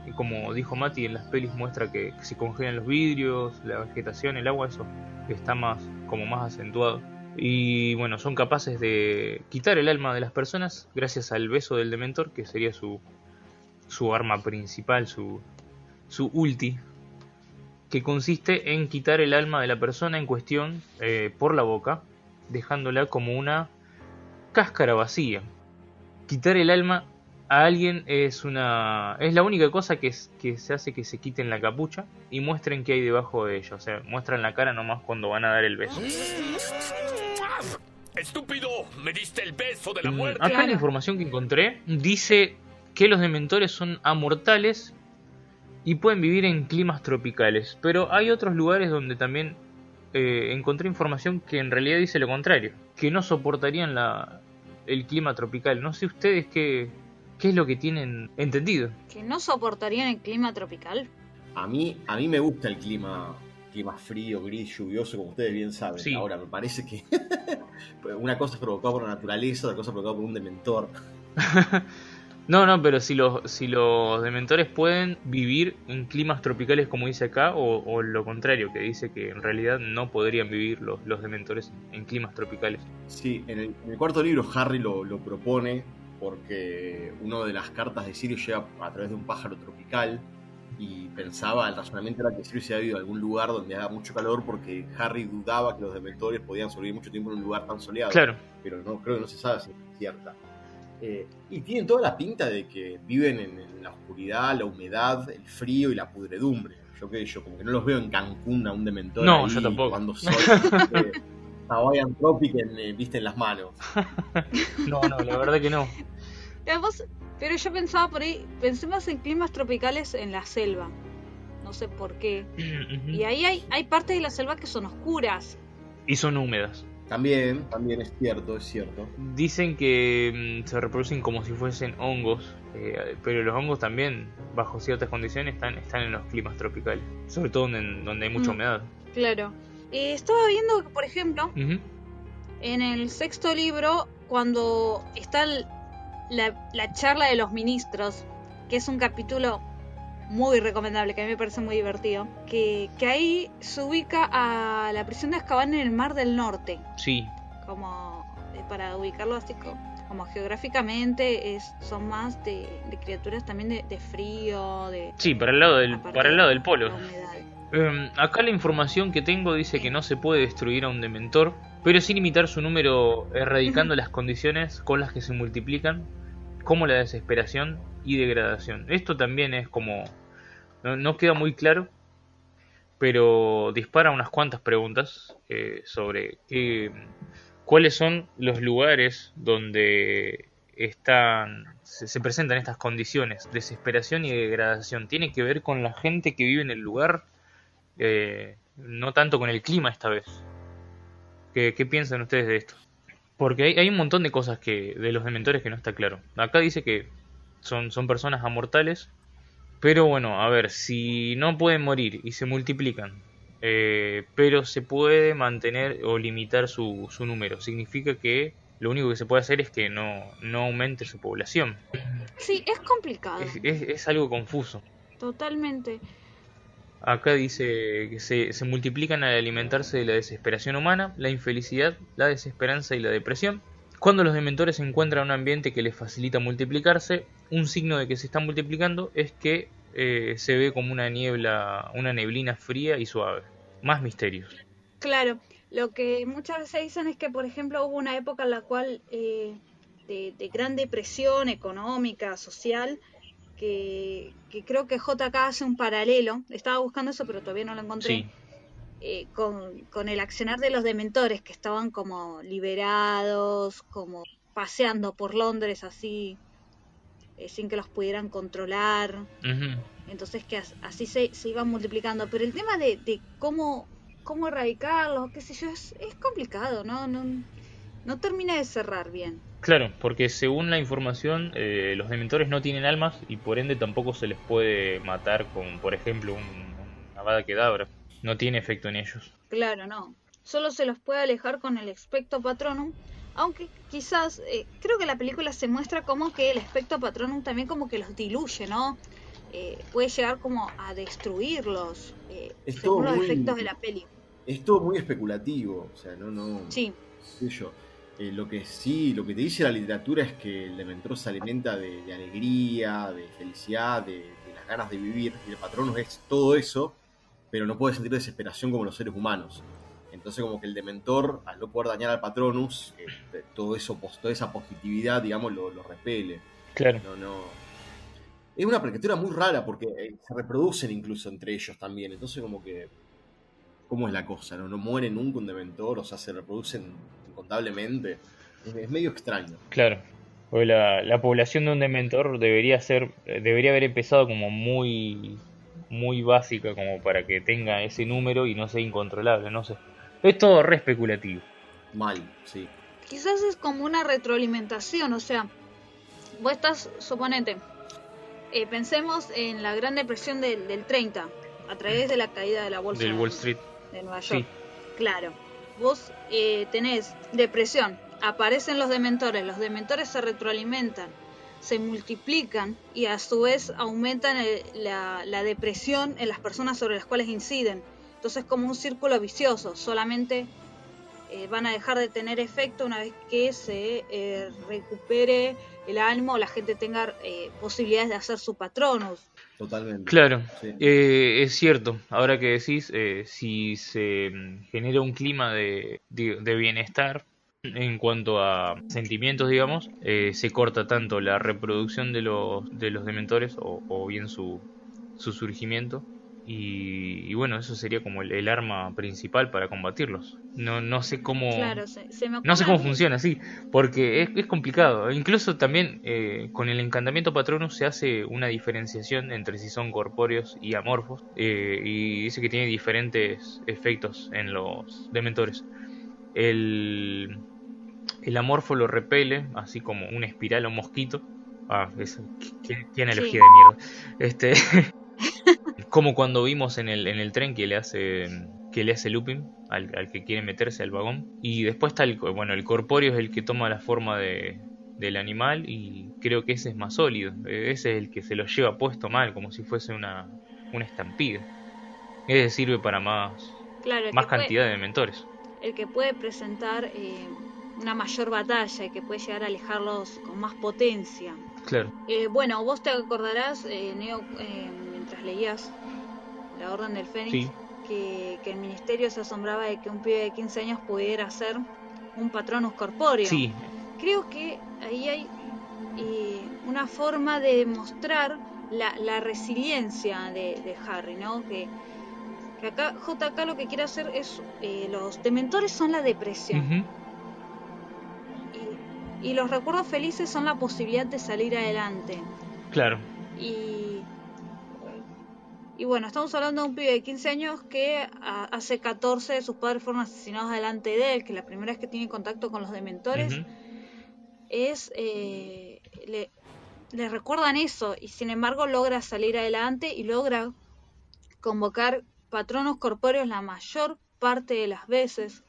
y como dijo Mati, en las pelis muestra que se congelan los vidrios, la vegetación, el agua, eso está más, como más acentuado. Y bueno, son capaces de quitar el alma de las personas gracias al beso del Dementor, que sería su, arma principal, su, su ulti, que consiste en quitar el alma de la persona en cuestión eh, por la boca, dejándola como una cáscara vacía. Quitar el alma a alguien es una es la única cosa que, es- que se hace que se quiten la capucha y muestren qué hay debajo de ella, o sea, muestran la cara nomás cuando van a dar el beso. ¡Estúpido! ¡Me diste el beso de la Mm, muerte! Acá la información que encontré dice que los dementores son amortales y pueden vivir en climas tropicales, pero hay otros lugares donde también eh, encontré información que en realidad dice lo contrario, que no soportarían la, el clima tropical. No sé ustedes qué, qué es lo que tienen entendido. Que no soportarían el clima tropical. A mí, a mí me gusta el clima, clima frío, gris, lluvioso, como ustedes bien saben. Sí. Ahora, me parece que una cosa es provocada por la naturaleza, otra cosa es provocada por un dementor. No, no, pero si los, si los dementores pueden vivir en climas tropicales como dice acá, o, o lo contrario, que dice que en realidad no podrían vivir los, los dementores en climas tropicales. Sí, en el, en el cuarto libro Harry lo, lo propone porque una de las cartas de Sirius llega a través de un pájaro tropical y pensaba, el razonamiento era que Sirius se había ido a algún lugar donde haga mucho calor porque Harry dudaba que los dementores podían sobrevivir mucho tiempo en un lugar tan soleado. Claro. Pero no, creo que no se sabe si es cierta. Eh, y tienen toda la pinta de que viven en, en la oscuridad, la humedad, el frío y la pudredumbre. Yo que yo como que no los veo en Cancún a un dementor No, ahí yo tampoco. cuando sol, eh, Hawaiian Tropic en, eh, viste en las manos. No, no, la verdad que no. Pero yo pensaba por ahí, pensé más en climas tropicales en la selva. No sé por qué. Y ahí hay, hay partes de la selva que son oscuras. Y son húmedas. También, también es cierto, es cierto. Dicen que mm, se reproducen como si fuesen hongos, eh, pero los hongos también, bajo ciertas condiciones, están, están en los climas tropicales, sobre todo en donde hay mucha Mm. humedad. Claro. Eh, estaba viendo que, por ejemplo, en el sexto libro, cuando está el- la, la charla de los ministros, que es un capítulo muy recomendable, que a mí me parece muy divertido, que, que ahí se ubica a la prisión de Azkaban en el Mar del Norte, Sí, como eh, para ubicarlo así co- como, geográficamente, es, son más de, de criaturas también de, de frío, de... sí, para el lado del, para el lado del polo. Em, acá la información que tengo dice que no se puede destruir a un dementor, pero sí limitar su número erradicando las condiciones con las que se multiplican, como la desesperación y degradación. Esto también es como... No, queda muy claro, pero dispara unas cuantas preguntas eh, sobre cuáles son los lugares donde están se, se presentan estas condiciones, desesperación y degradación. Tiene que ver con la gente que vive en el lugar, eh, no tanto con el clima esta vez. ¿Qué, qué piensan ustedes de esto? Porque hay, hay un montón de cosas que de los dementores que no está claro. Acá dice que son, son personas amortales, pero bueno, a ver, si no pueden morir y se multiplican, eh, pero se puede mantener o limitar su, su número, significa que lo único que se puede hacer es que no, no aumente su población. Sí, es complicado, Es, es- es algo confuso. totalmente. Acá dice que se, se multiplican al alimentarse de la desesperación humana, la infelicidad, la desesperanza y la depresión. Cuando los dementores encuentran un ambiente que les facilita multiplicarse, un signo de que se están multiplicando es que eh, se ve como una niebla, una neblina fría y suave. Más misterios. Claro, lo que muchas veces dicen es que, por ejemplo, hubo una época en la cual eh, de, de gran depresión económica, social, que, que creo que JK hace un paralelo, estaba buscando eso pero todavía no lo encontré, Sí, eh, con, con el accionar de los dementores que estaban como liberados, como paseando por Londres así, eh, sin que los pudieran controlar. Entonces que as- así se, se iban multiplicando. Pero el tema de, de cómo, cómo erradicarlos, qué sé yo, es, es complicado, ¿no? No, no termina de cerrar bien. Claro, porque según la información, eh, los dementores no tienen almas y por ende tampoco se les puede matar con, por ejemplo, un, una bada kedabra. No tiene efecto en ellos. Claro, no. Solo se los puede alejar con el Expecto Patronum. Aunque quizás, eh, creo que la película se muestra como que el Expecto Patronum también como que los diluye, ¿no? eh, puede llegar como a destruirlos, eh, Es según todo los muy- efectos de la peli. Es todo muy especulativo, o sea, no, no. Sí. sé yo. Eh, lo que sí, lo que te dice la literatura es que el Dementor se alimenta de, de alegría, de felicidad, de, de las ganas de vivir, y el Patronus es todo eso, pero no puede sentir desesperación como los seres humanos. Entonces, como que el Dementor, al no poder dañar al Patronus, eh, todo eso, toda esa positividad, digamos, lo, lo repele. Claro. No, no. Es una criatura muy rara porque eh, se reproducen incluso entre ellos también. Entonces, como que. ¿Cómo es la cosa? ¿No, no muere nunca un dementor? O sea, se reproducen incontablemente. Es, es medio extraño. Claro. Porque la, la población de un dementor debería ser, eh, debería haber empezado como muy, muy básica como para que tenga ese número y no sea incontrolable, no sé. Es todo re especulativo. Mal, sí. Quizás es como una retroalimentación, o sea, vos estás, suponete, eh, pensemos en la Gran Depresión del, del 30, a través de la caída de la bolsa Del de- Wall Street. de Nueva Sí. York. Claro, vos eh, tenés depresión, aparecen los dementores, los dementores se retroalimentan, se multiplican y a su vez aumentan el- la, la depresión en las personas sobre las cuales inciden. Entonces como un círculo vicioso, solamente eh, van a dejar de tener efecto una vez que se eh, recupere el ánimo o la gente tenga eh, posibilidades de hacer su patronus. Totalmente. Claro, Sí. eh, es cierto. Ahora que decís, eh, si se mm, genera un clima de, de- de bienestar en cuanto a sentimientos, digamos, eh, se corta tanto la reproducción de los, de los dementores o, o bien su, su surgimiento. Y, y bueno, eso sería como el, el arma principal para combatirlos. No, no sé cómo... Claro, se, se me No sé cómo funciona, sí, porque es, es complicado. Incluso también eh, con el encantamiento Patronus se hace una diferenciación entre si son corpóreos y amorfos, eh, y dice que tiene diferentes efectos en los dementores. El, el amorfo lo repele, así como una espiral o un mosquito. Ah, es, qué, qué analogía Sí. de mierda. Este, como cuando vimos en el, en el tren que le hace que le hace looping al, al que quiere meterse al vagón. Y después está el bueno el corpóreo es el que toma la forma de, del animal y creo que ese es más sólido. Eh, ese es el que se lo lleva puesto mal como si fuese una una estampida. Ese sirve para más Claro, más puede- cantidad de mentores. el que puede presentar eh, una mayor batalla y que puede llegar a alejarlos con más potencia. claro. Eh, bueno, vos te acordarás, eh, Neo, eh, mientras leías La Orden del Fénix, Sí. que, que el ministerio se asombraba de que un pibe de 15 años pudiera ser un patronus corpóreo. sí Creo que ahí hay eh, una forma de mostrar la, la resiliencia de, de Harry, ¿no? Que, que acá JK lo que quiere hacer es, eh, los dementores son la depresión Ujú. y, y los recuerdos felices son la posibilidad de salir adelante. claro Y, y bueno, estamos hablando de un pibe de 15 años que a- hace 14 sus padres fueron asesinados delante de él, que la primera vez que tiene contacto con los dementores es... eh, le, le recuerdan eso y sin embargo logra salir adelante y logra convocar patronos corpóreos la mayor parte de las veces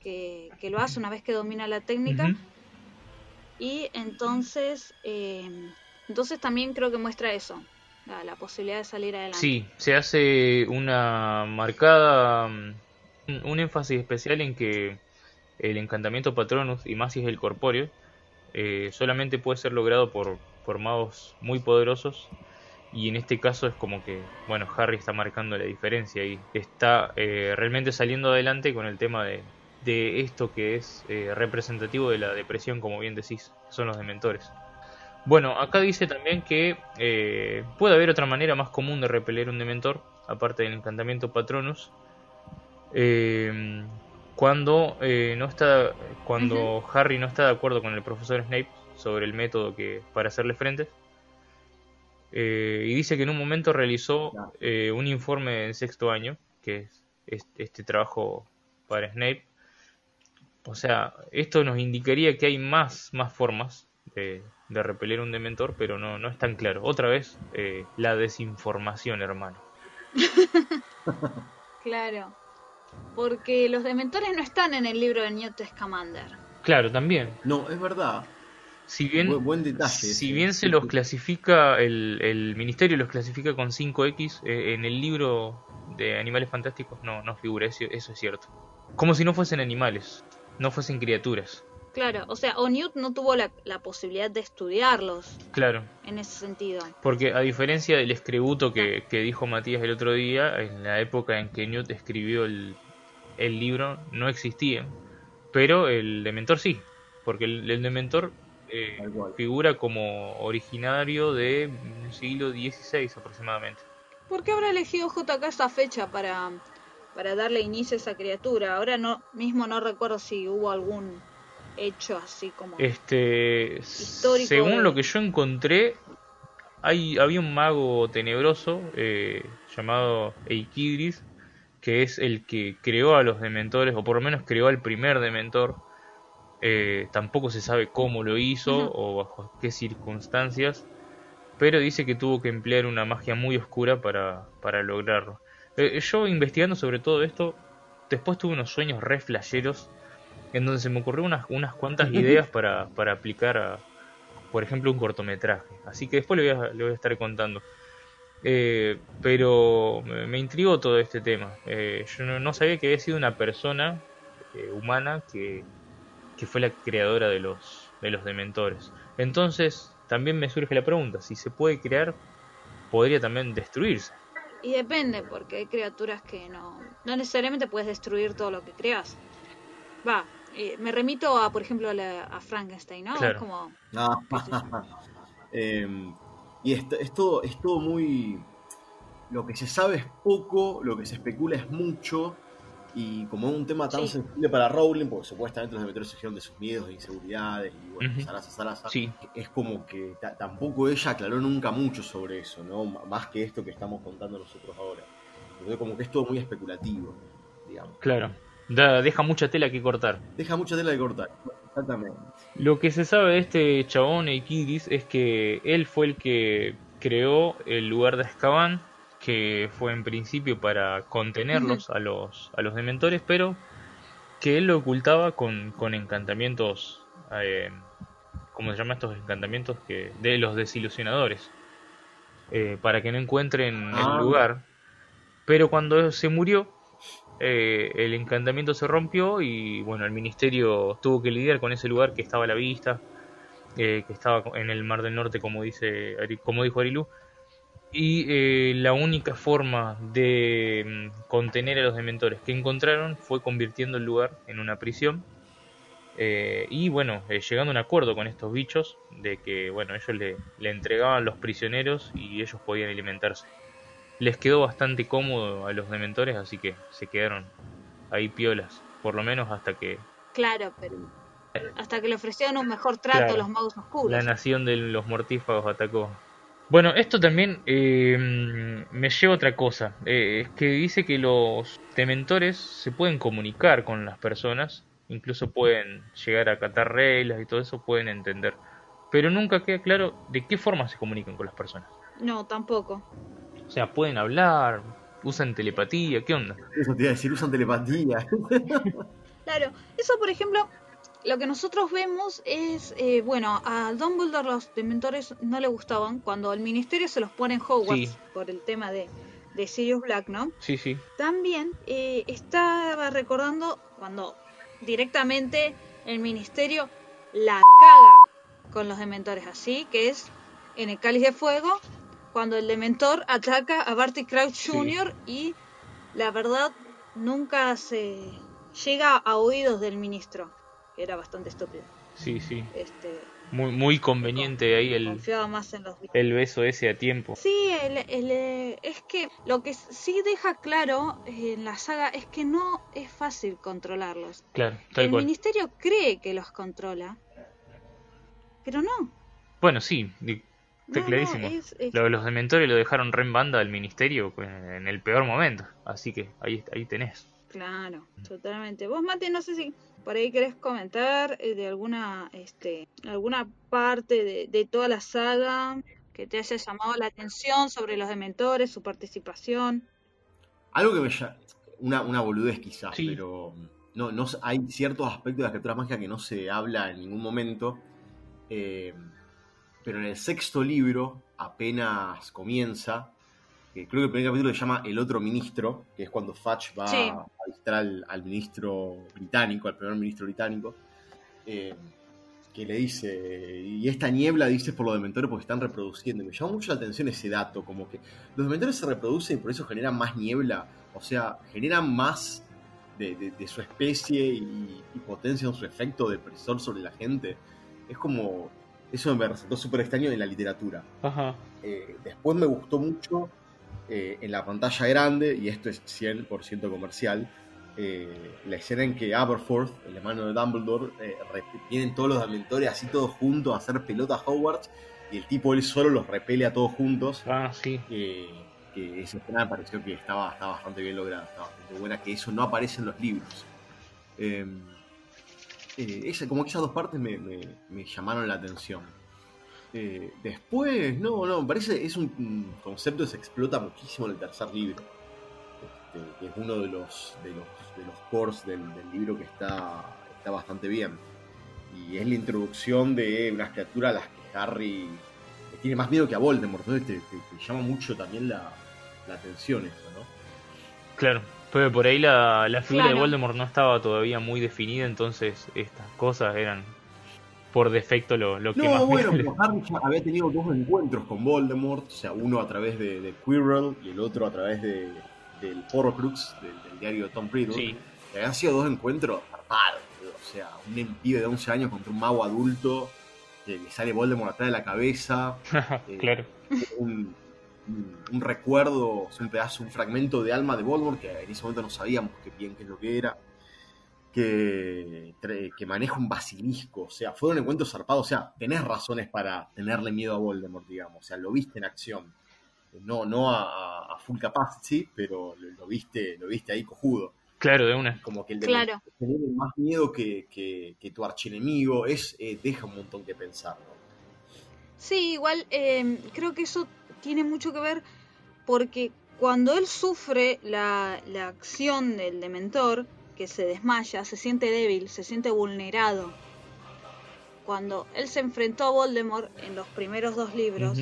que, que lo hace una vez que domina la técnica. Y entonces eh, entonces también creo que muestra eso la, posibilidad de salir adelante Sí, se hace una marcada, mm, un, un énfasis especial en que el encantamiento Patronus, y más si es el corpóreo, eh, solamente puede ser logrado por, por magos muy poderosos. Y en este caso es como que, bueno, Harry está marcando la diferencia y está eh, realmente saliendo adelante con el tema de, de esto que es eh, representativo de la depresión, como bien decís, son los dementores. Bueno, acá dice también que eh, puede haber otra manera más común de repeler un dementor, aparte del encantamiento Patronus. Eh, cuando eh, no está, cuando Harry no está de acuerdo con el profesor Snape sobre el método que para hacerle frente, eh, y dice que en un momento realizó eh, un informe en sexto año, que es este, este trabajo para Snape. O sea, esto nos indicaría que hay más, más formas de, de repeler un dementor, pero no, no es tan claro. Otra vez, eh, la desinformación, hermano. claro porque los dementores no están en el libro de Newt Scamander Claro, también. No, es verdad. Si bien, Buen, buen detalle. si bien se los clasifica, el, el ministerio los clasifica con 5X, eh, en el libro de Animales Fantásticos no, no figura, eso, eso es cierto. Como si no fuesen animales, no fuesen criaturas. Claro, o sea, o Newt no tuvo la, la posibilidad de estudiarlos Claro, en ese sentido. porque a diferencia del escrebuto que, que dijo Matías el otro día, en la época en que Newt escribió el, el libro no existía, pero el Dementor sí, porque el, el Dementor eh, figura como originario de siglo XVI aproximadamente. ¿Por qué habrá elegido JK esta fecha para, para darle inicio a esa criatura? Ahora no mismo no recuerdo si hubo algún hecho así como... Este, Histórico según de- lo que yo encontré, hay, había un mago tenebroso eh, llamado Eikidris, que es el que creó a los dementores, o por lo menos creó al primer dementor. Eh, tampoco se sabe cómo lo hizo o bajo qué circunstancias, pero dice que tuvo que emplear una magia muy oscura para, para lograrlo. Eh, yo investigando sobre todo esto, después tuve unos sueños re flasheros en donde se me ocurrió unas, unas cuantas ideas para, para aplicar a, por ejemplo, un cortometraje. Así que después le voy a, le voy a estar contando. Eh, pero me, me intrigó todo este tema. Eh, yo no, no sabía que había sido una persona eh, humana que, que fue la creadora de los, de los dementores. Entonces, también me surge la pregunta, si se puede crear, podría también destruirse. Y depende, porque hay criaturas que no, no necesariamente puedes destruir todo lo que creas. Va, eh, me remito a, por ejemplo, a, la- a Frankenstein, ¿no? Claro. Es como, em, y es, es todo, es todo muy. Lo que se sabe es poco, lo que se especula es mucho. Y como es un tema tan Sí. sensible para Rowling, porque supuestamente los dementores se de sus miedos, de inseguridades, y bueno, Ujú. zaraza, zaraza, Sí. es como que ta- tampoco ella aclaró nunca mucho sobre eso, ¿no? M- Más que esto que estamos contando nosotros ahora. Entonces, como que es todo muy especulativo, digamos. Claro, da- deja mucha tela que cortar. Deja mucha tela de cortar, exactamente. Lo que se sabe de este chabón Eikidis es que él fue el que creó el lugar de Azkaban, que fue en principio para contenerlos a los a los dementores, pero que él lo ocultaba con, con encantamientos, eh, ¿cómo se llama estos encantamientos que de los desilusionadores? Eh, para que no encuentren Ah. el lugar. Pero cuando se murió, eh, el encantamiento se rompió y bueno, el ministerio tuvo que lidiar con ese lugar que estaba a la vista, eh, que estaba en el Mar del Norte, como dice como dijo Arilu. Y eh, la única forma de mm, contener a los dementores que encontraron fue convirtiendo el lugar en una prisión. Eh, y bueno, eh, llegando a un acuerdo con estos bichos de que bueno, ellos le entregaban los prisioneros y ellos podían alimentarse. Les quedó bastante cómodo a los dementores, así que se quedaron ahí piolas, por lo menos hasta que claro, pero hasta que le ofrecieron un mejor trato Claro. a los magos oscuros. la nación de los mortífagos atacó. Bueno, esto también eh, me lleva a otra cosa. Eh, es que dice que los dementores se pueden comunicar con las personas, incluso pueden llegar a acatar reglas y todo eso, pueden entender. Pero nunca queda claro de qué forma se comunican con las personas. No, tampoco. O sea, pueden hablar, usan telepatía, ¿qué onda? Eso te iba a decir, usan telepatía. Claro, eso por ejemplo, lo que nosotros vemos es, eh, bueno, a Dumbledore los dementores no le gustaban cuando el ministerio se los pone en Hogwarts Sí. por el tema de, de Sirius Black, ¿no? Sí, sí. También eh, estaba recordando cuando directamente el ministerio la caga con los dementores, así que es en el Cáliz de Fuego cuando el dementor ataca a Barty Crouch Jr. y la verdad nunca se llega a oídos del ministro, que era bastante estúpido. Sí, sí. Este, Muy, muy conveniente ahí el, confiaba más en los el beso ese a tiempo. Sí, el- el, eh, es que lo que sí deja claro en la saga es que no es fácil controlarlos. Claro, tal el cual. ministerio cree que los controla, pero no. Bueno, sí, está No, no, clarísimo. es- es- Lo de los dementores lo dejaron re en banda al ministerio en el peor momento. Así que ahí, ahí tenés. Claro, totalmente. Vos, Mate, no sé si por ahí querés comentar eh, de alguna, este, alguna parte de, de toda la saga que te haya llamado la atención sobre los dementores, su participación. Algo que me llama. Una, una boludez quizás, pero. No, no, hay ciertos aspectos de las criaturas mágicas que no se habla en ningún momento. Eh, pero en el sexto libro, apenas comienza, que creo que el primer capítulo se llama El otro ministro, que es cuando Fatch va Sí. a visitar al, al ministro británico, al primer ministro británico, eh, que le dice, y esta niebla dice por los dementores porque están reproduciendo. Y me llamó mucho la atención ese dato, como que los dementores se reproducen y por eso generan más niebla, o sea, generan más de, de- de su especie y, y potencian su efecto depresor sobre la gente. Es como, eso me resultó súper extraño en la literatura. Ajá. Eh, después me gustó mucho eh, en la pantalla grande, y esto es 100% comercial, eh, la escena en que Aberforth, el hermano de Dumbledore, eh, vienen todos los dementores así todos juntos a hacer pelota a Hogwarts, y el tipo él solo los repele a todos juntos. Ah, sí. Que esa escena me pareció que estaba, estaba bastante bien lograda, estaba bastante buena, que eso no aparece en los libros. Eh, esa- como que esas dos partes me, me- llamaron la atención. Eh, después, no, no, parece es un, concepto que se explota muchísimo en el tercer libro. Este, que es uno de los de los, de los cores del, libro que está, está bastante bien. Y es la introducción de unas criaturas a las que Harry tiene más miedo que a Voldemort. Entonces te, te- te llama mucho también la, la atención eso, ¿no? Claro, pero por ahí la, la figura de. Voldemort no estaba todavía muy definida, entonces estas cosas eran por defecto lo, lo que No, más bueno, me- pero Harry ya había tenido dos encuentros con Voldemort, o sea, uno a través de, de Quirrell y el otro a través de, del Horcrux, del, del diario de Tom Riddle. Sí. Que habían sido dos encuentros zarpados, boludo. o sea, un pibe de 11 años contra un mago adulto, que le sale Voldemort atrás de la cabeza, eh, claro. un, un- un recuerdo, un pedazo, un fragmento de alma de Voldemort, que en ese momento no sabíamos qué bien qué es lo que era, que, que maneja un basilisco, o sea, fue un encuentro zarpado, o sea, tenés razones para tenerle miedo a Voldemort, digamos, o sea, lo viste en acción. No, no a, a- full capacity, pero lo, lo viste, lo viste ahí cojudo. Claro, de una. Como que el Claro. de tener más miedo que, que, que tu archienemigo es, eh, deja un montón que pensar, ¿no? Sí, igual eh, creo que eso tiene mucho que ver porque cuando él sufre la, la acción del dementor, que se desmaya, se siente débil, se siente vulnerado. Cuando él se enfrentó a Voldemort en los primeros dos libros,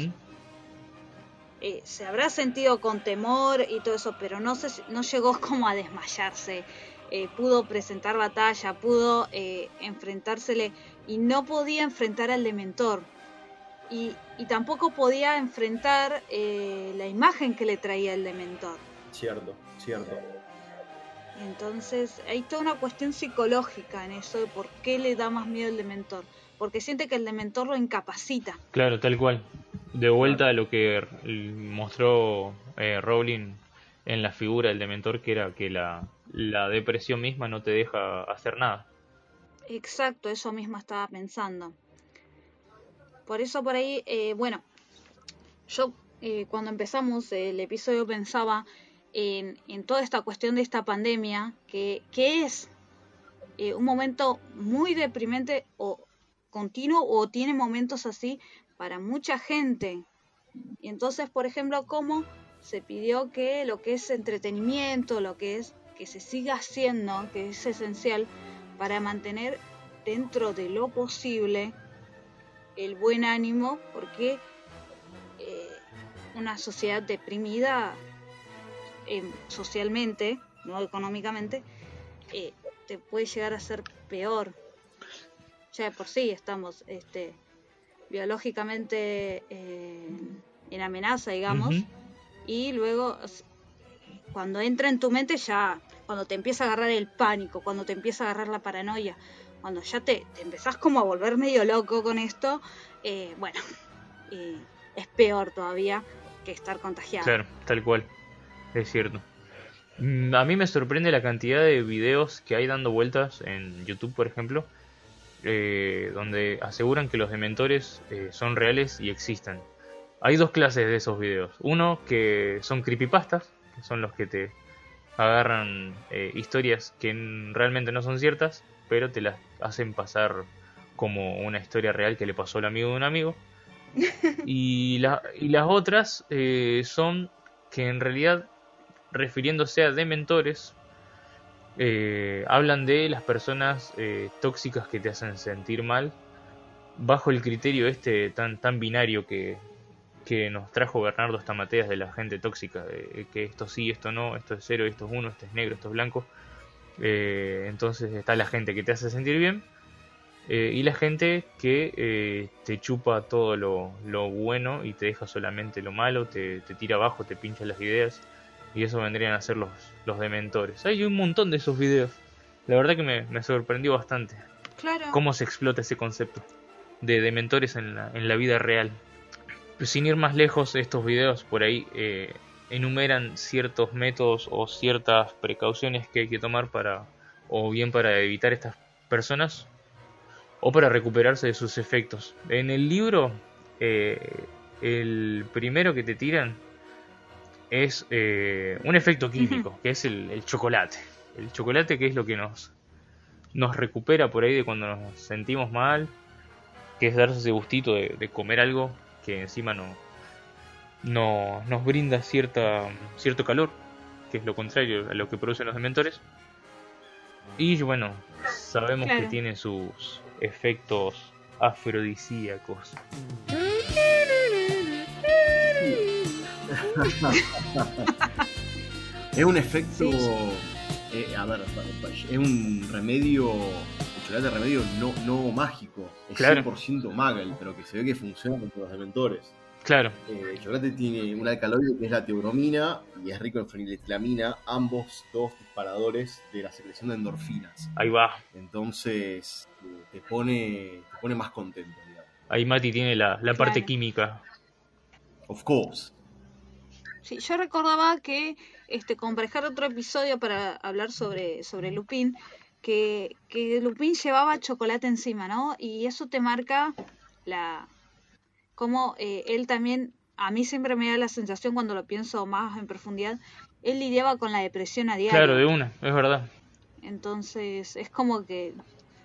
eh, se habrá sentido con temor y todo eso, pero no, se, no llegó como a desmayarse. Eh, pudo presentar batalla, pudo eh, enfrentársele y no podía enfrentar al dementor. Y, y tampoco podía enfrentar eh, la imagen que le traía el dementor. Cierto, cierto. Entonces hay toda una cuestión psicológica en eso de por qué le da más miedo el dementor. Porque siente que el dementor lo incapacita. Claro, tal cual. De vuelta a lo que mostró eh, Rowling en la figura del Dementor, que era que la, la depresión misma no te deja hacer nada. Exacto, eso mismo estaba pensando. Por eso por ahí, eh, bueno, yo eh, cuando empezamos el episodio pensaba en, en toda esta cuestión de esta pandemia, que, que es eh, un momento muy deprimente o continuo o tiene momentos así para mucha gente. Y entonces, por ejemplo, cómo se pidió que lo que es entretenimiento, lo que es que se siga haciendo, que es esencial para mantener dentro de lo posible el buen ánimo, porque eh, una sociedad deprimida eh, socialmente, no económicamente, eh, te puede llegar a ser peor. Ya de por sí estamos este, biológicamente eh, en amenaza, digamos, y luego cuando entra en tu mente ya, cuando te empieza a agarrar el pánico, cuando te empieza a agarrar la paranoia, cuando ya te, te empezás como a volver medio loco con esto, eh, bueno, es peor todavía que estar contagiado. Tal cual. Es cierto. Mm, A mí me sorprende la cantidad de videos que hay dando vueltas en YouTube, por ejemplo, eh, donde aseguran que los dementores eh, son reales y existen. Hay dos clases de esos videos. Uno que son creepypastas, que son los que te agarran historias que realmente no son ciertas, pero te las hacen pasar como una historia real que le pasó al amigo de un amigo. Y, la- y las otras eh, son que en realidad, refiriéndose a dementores, eh, hablan de las personas eh, tóxicas que te hacen sentir mal bajo el criterio este tan, tan binario que, que nos trajo Bernardo Stamateas de la gente tóxica, de que esto sí, esto no, esto es cero, esto es uno, esto es negro, esto es blanco. Eh, entonces está la gente que te hace sentir bien eh, y la gente que eh, te chupa todo lo, lo bueno y te deja solamente lo malo, te, te tira abajo, te pincha las ideas y eso vendrían a ser los, los dementores. Hay un montón de esos videos. La verdad que me, me sorprendió bastante Claro. cómo se explota ese concepto de dementores en la, en la vida real. Pero sin ir más lejos, estos videos por ahí eh, enumeran ciertos métodos o ciertas precauciones que hay que tomar para, o bien para evitar estas personas, o para recuperarse de sus efectos. En el libro, eh, el primero que te tiran es eh, un efecto químico, que es el, el chocolate. El chocolate que es lo que nos, nos recupera por ahí de cuando nos sentimos mal, que es darse ese gustito de, de comer algo que encima no, no nos brinda cierta, cierto calor, que es lo contrario a lo que producen los dementores. Y bueno, sabemos que tiene sus efectos afrodisíacos. es un efecto. eh, a ver, es un remedio. Chocolate de remedio no, no mágico. Es Claro. 100% Magel, pero que se ve que funciona contra los dementores. Claro, Eh, el chocolate tiene un alcaloide que es la teobromina y es rico en feniletilamina, ambos dos disparadores de la secreción de endorfinas. ahí va. Entonces eh, te pone, te pone más contento, digamos. Ahí Mati tiene la, la parte Claro. química. Of course. Sí, yo recordaba que, este, como para dejar otro episodio para hablar sobre, sobre Lupin, que, que Lupin llevaba chocolate encima, ¿no? Y eso te marca la como eh, él también, a mí siempre me da la sensación cuando lo pienso más en profundidad, él lidiaba con la depresión a diario. Claro, de una, es verdad. Entonces, es como que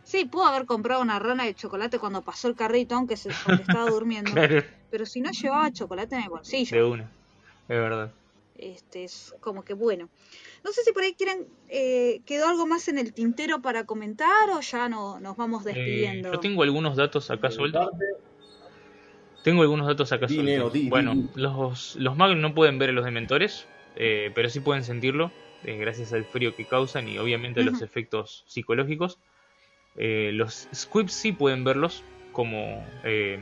sí, pudo haber comprado una rana de chocolate cuando pasó el carrito, aunque se estaba durmiendo. Claro, Pero si no llevaba chocolate en el bolsillo. de una, es verdad. Este es como que bueno. No sé si por ahí quieren, eh, quedó algo más en el tintero para comentar o ya no, nos vamos Eh, despidiendo. yo tengo algunos datos acá sueltos. Tengo algunos datos acá Di, sueltos. Neo, di, di, bueno, di. los, los magos no pueden ver a los dementores, eh, pero sí pueden sentirlo, eh, gracias al frío que causan y obviamente a los efectos psicológicos. Eh, los squibs sí pueden verlos, como eh,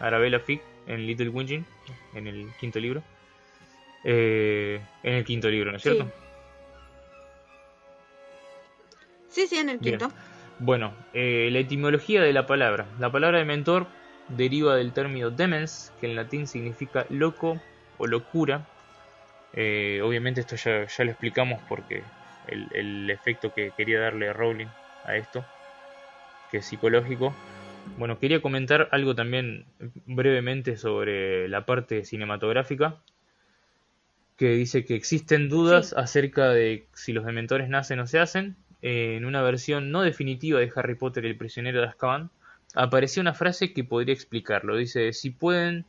Arabella Fig en Little Winging, en el quinto libro. Eh, en el quinto libro, ¿no es Sí. cierto? Sí, sí, en el Bien. quinto. Bueno, eh, la etimología de la palabra. La palabra dementor deriva del término demens, que en latín significa loco o locura. Eh, obviamente esto ya, ya lo explicamos porque el, el efecto que quería darle Rowling a esto, que es psicológico. Bueno, quería comentar algo también brevemente sobre la parte cinematográfica, que dice que existen dudas Sí. acerca de si los dementores nacen o se hacen. Eh, en una versión no definitiva de Harry Potter y el prisionero de Azkaban, apareció una frase que podría explicarlo. Dice, si pueden,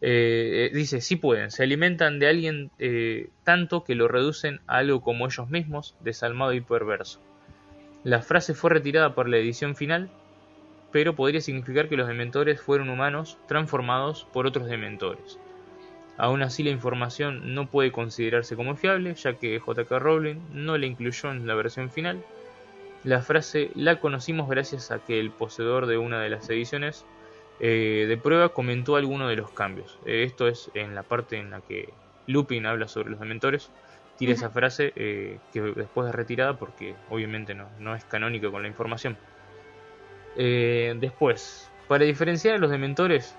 eh, eh, dice, si pueden, se alimentan de alguien eh, tanto que lo reducen a algo como ellos mismos, desalmado y perverso. La frase fue retirada por la edición final, pero podría significar que los dementores fueron humanos transformados por otros dementores. Aún así la información no puede considerarse como fiable, ya que J.K. Rowling no la incluyó en la versión final. La frase la conocimos gracias a que el poseedor de una de las ediciones eh, de prueba comentó alguno de los cambios. Eh, esto es en la parte en la que Lupin habla sobre los dementores. Tira esa frase eh, que después es retirada porque obviamente no, no es canónica con la información. Después, para diferenciar a los dementores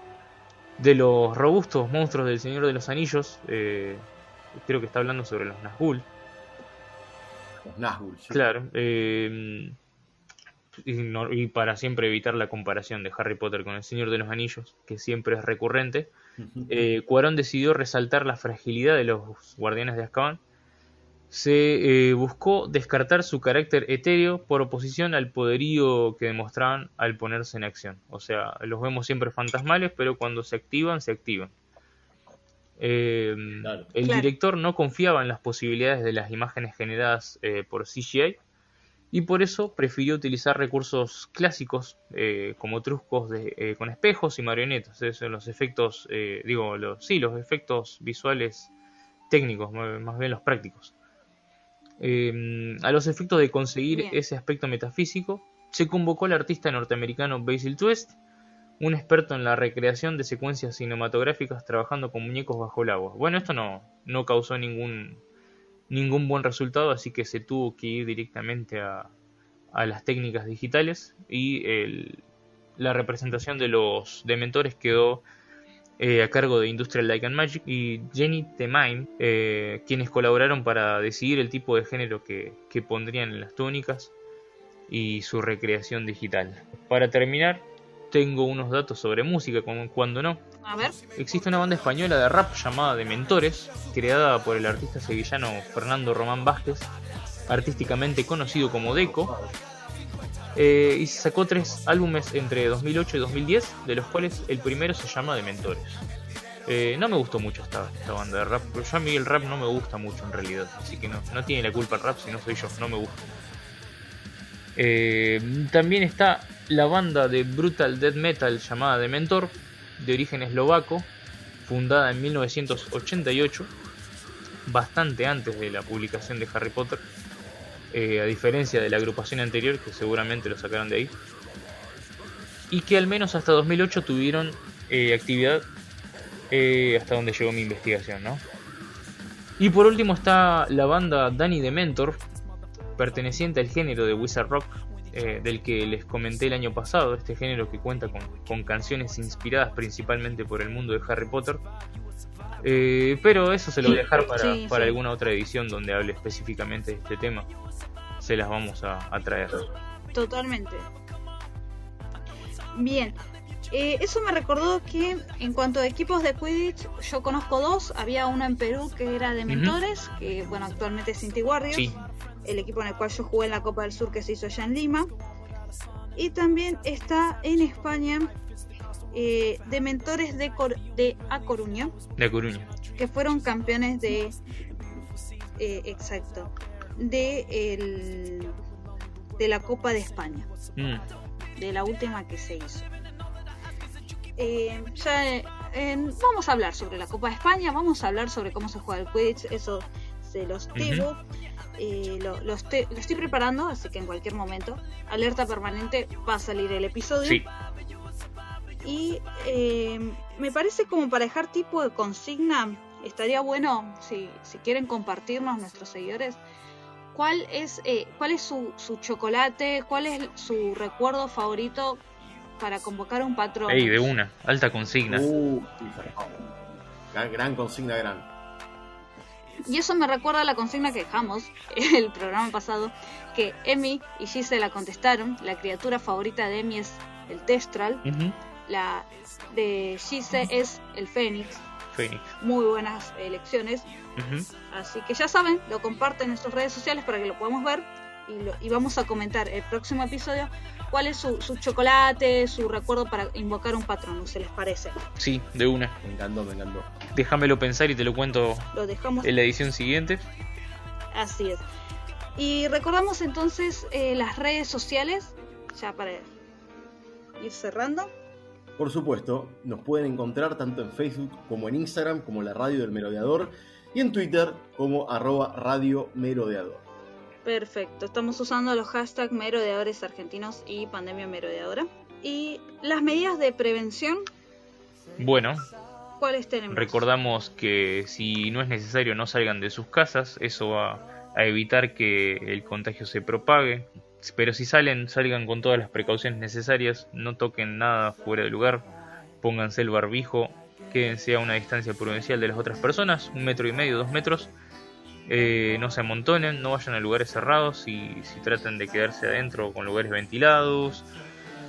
de los robustos monstruos del Señor de los Anillos, creo que está hablando sobre los Nazgûl. Los Nazgûl, sí. Claro. eh, y, no- y para siempre evitar la comparación de Harry Potter con el Señor de los Anillos, que siempre es recurrente, eh, Cuarón decidió resaltar la fragilidad de los guardianes de Azkaban. Se eh, buscó descartar su carácter etéreo por oposición al poderío que demostraban al ponerse en acción. O sea, los vemos siempre fantasmales, pero cuando se activan, se activan. Eh, Claro. El Claro. director no confiaba en las posibilidades de las imágenes generadas eh, por CGI y por eso prefirió utilizar recursos clásicos eh, como trucos de, eh, con espejos y marionetas. Esos son los efectos, eh, digo, los, sí, los efectos visuales técnicos, más bien los prácticos. Eh, a los efectos de conseguir Bien. ese aspecto metafísico, se convocó al artista norteamericano Basil Twist, un experto en la recreación de secuencias cinematográficas trabajando con muñecos bajo el agua. Bueno, esto no, no causó ningún, ningún buen resultado, así que se tuvo que ir directamente a, a las técnicas digitales y la representación de los dementores quedó eh, a cargo de Industrial Light and Magic y Jenny Temine, eh, quienes colaboraron para decidir el tipo de género que, que pondrían en las túnicas y su recreación digital. Para terminar, tengo unos datos sobre música, como cuando no. A ver. Existe una banda española de rap llamada Dementores, creada por el artista sevillano Fernando Román Vázquez, artísticamente conocido como Deco, eh, y sacó tres álbumes entre 2008 y 2010, de los cuales el primero se llama Dementores. Eh, no me gustó mucho esta, esta banda de rap, pero yo a mí el rap no me gusta mucho en realidad, así que no, no tiene la culpa el rap si no soy yo, no me gusta. Eh, también está la banda de brutal death metal llamada Dementor, de origen eslovaco, fundada en 1988, bastante antes de la publicación de Harry Potter, eh, a diferencia de la agrupación anterior, que seguramente lo sacaron de ahí, y que al menos hasta 2008 tuvieron eh, actividad eh, hasta donde llegó mi investigación, ¿no? Y por último está la banda Danny Dementor, perteneciente al género de Wizard Rock, eh, del que les comenté el año pasado, este género que cuenta con, con canciones inspiradas principalmente por el mundo de Harry Potter. Eh, pero eso se lo voy a dejar para, Sí, para sí. alguna otra edición donde hable específicamente de este tema. Se las vamos a, a traer. Totalmente. Bien. Eh, eso me recordó que en cuanto a equipos de Quidditch, yo conozco dos. Había uno en Perú que era de Mentores, que bueno, actualmente es Inti Warriors. Sí. El equipo en el cual yo jugué en la Copa del Sur que se hizo allá en Lima. Y también está en España eh, de Mentores de, Cor- de A Coruña, De Coruña. que fueron campeones de. eh, exacto. De, el, de la Copa de España Mm. de la última que se hizo. Eh, ya eh, en- vamos a hablar sobre la Copa de España, vamos a hablar sobre cómo se juega el Quidditch, eso se los digo. Eh, lo, lo estoy, lo estoy preparando, así que en cualquier momento, alerta permanente, va a salir el episodio. Sí. Y eh, me parece como para dejar tipo de consigna, estaría bueno, si, si quieren compartirnos nuestros seguidores, cuál es, eh, cuál es su, su chocolate, cuál es su recuerdo favorito para convocar a un patrón. Ey, de una, alta consigna. Uh, gran consigna, gran. Y eso me recuerda a la consigna que dejamos el programa pasado, que Emi y Gise la contestaron. La criatura favorita de Emi es el Testral, la de Gise es el Fénix. Phoenix. Muy buenas elecciones. Así que ya saben, lo comparten en sus redes sociales para que lo podamos ver. Y, lo- y vamos a comentar el próximo episodio cuál es su, su chocolate, su recuerdo para invocar un patrón, ¿se les parece? Sí, de una. Me encantó, me encantó. Déjamelo pensar y te lo cuento Lo dejamos en la edición siguiente. Así es. Y recordamos entonces eh, las redes sociales, ya para ir cerrando. Por supuesto, nos pueden encontrar tanto en Facebook como en Instagram como la radio del merodeador y en Twitter como arroba radio merodeador. Perfecto, estamos usando los hashtags merodeadores argentinos y pandemia merodeadora. Y las medidas de prevención, Bueno, ¿cuáles tenemos? recordamos que si no es necesario no salgan de sus casas, eso va a evitar que el contagio se propague. Pero si salen, salgan con todas las precauciones necesarias, no toquen nada fuera de lugar, pónganse el barbijo, quédense a una distancia prudencial de las otras personas, un metro y medio, dos metros, eh, no se amontonen, no vayan a lugares cerrados y si tratan de quedarse adentro con lugares ventilados,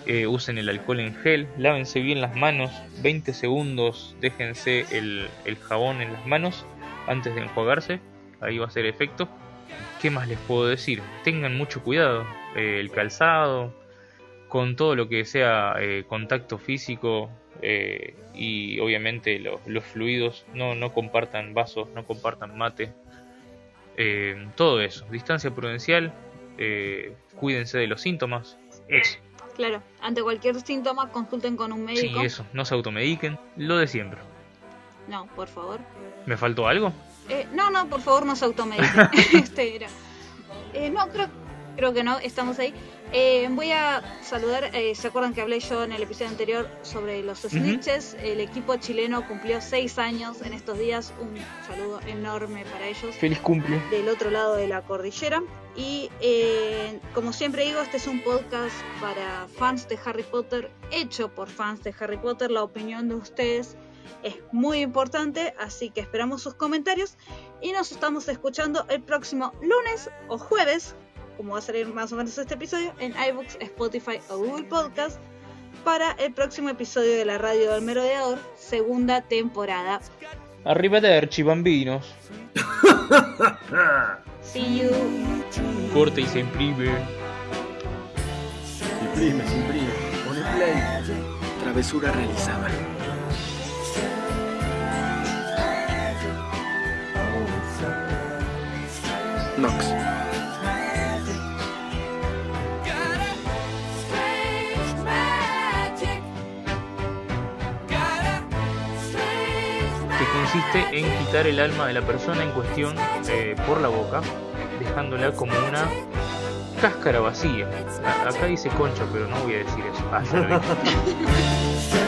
eh, usen el alcohol en gel, lávense bien las manos, 20 segundos, déjense el, jabón en las manos antes de enjuagarse, ahí va a ser efecto. ¿Qué más les puedo decir? Tengan mucho cuidado, eh, el calzado, con todo lo que sea contacto físico y obviamente lo- los fluidos, no, no compartan vasos, no compartan mate, eh, todo eso, distancia prudencial, eh, cuídense de los síntomas. Eso. Claro, ante cualquier síntoma consulten con un Sí, médico. eso. No se automediquen. Lo de siempre. No, por favor. ¿Me faltó algo? Eh, no, no, por favor, no se automediquen. este era. Eh, no, creo, creo que no, estamos ahí. Eh, voy a saludar, eh, ¿se acuerdan que hablé yo en el episodio anterior sobre los snitches? El equipo chileno cumplió seis años en estos días. Un saludo enorme para ellos. Feliz cumple. Del otro lado de la cordillera. Y eh, como siempre digo, este es un podcast para fans de Harry Potter, hecho por fans de Harry Potter. La opinión de ustedes es muy importante, así que esperamos sus comentarios y nos estamos escuchando el próximo lunes o jueves, como va a salir más o menos este episodio, en iBooks, Spotify o Google Podcast para el próximo episodio de la Radio del Merodeador, segunda temporada. Arrivederci, bambinos. See you. Corte y se imprime. Se imprime, se imprime. Pone play. Travesura realizada. Nox. Consiste en quitar el alma de la persona en cuestión eh, por la boca, dejándola como una cáscara vacía. Acá dice concha, pero no voy a decir eso. Ah.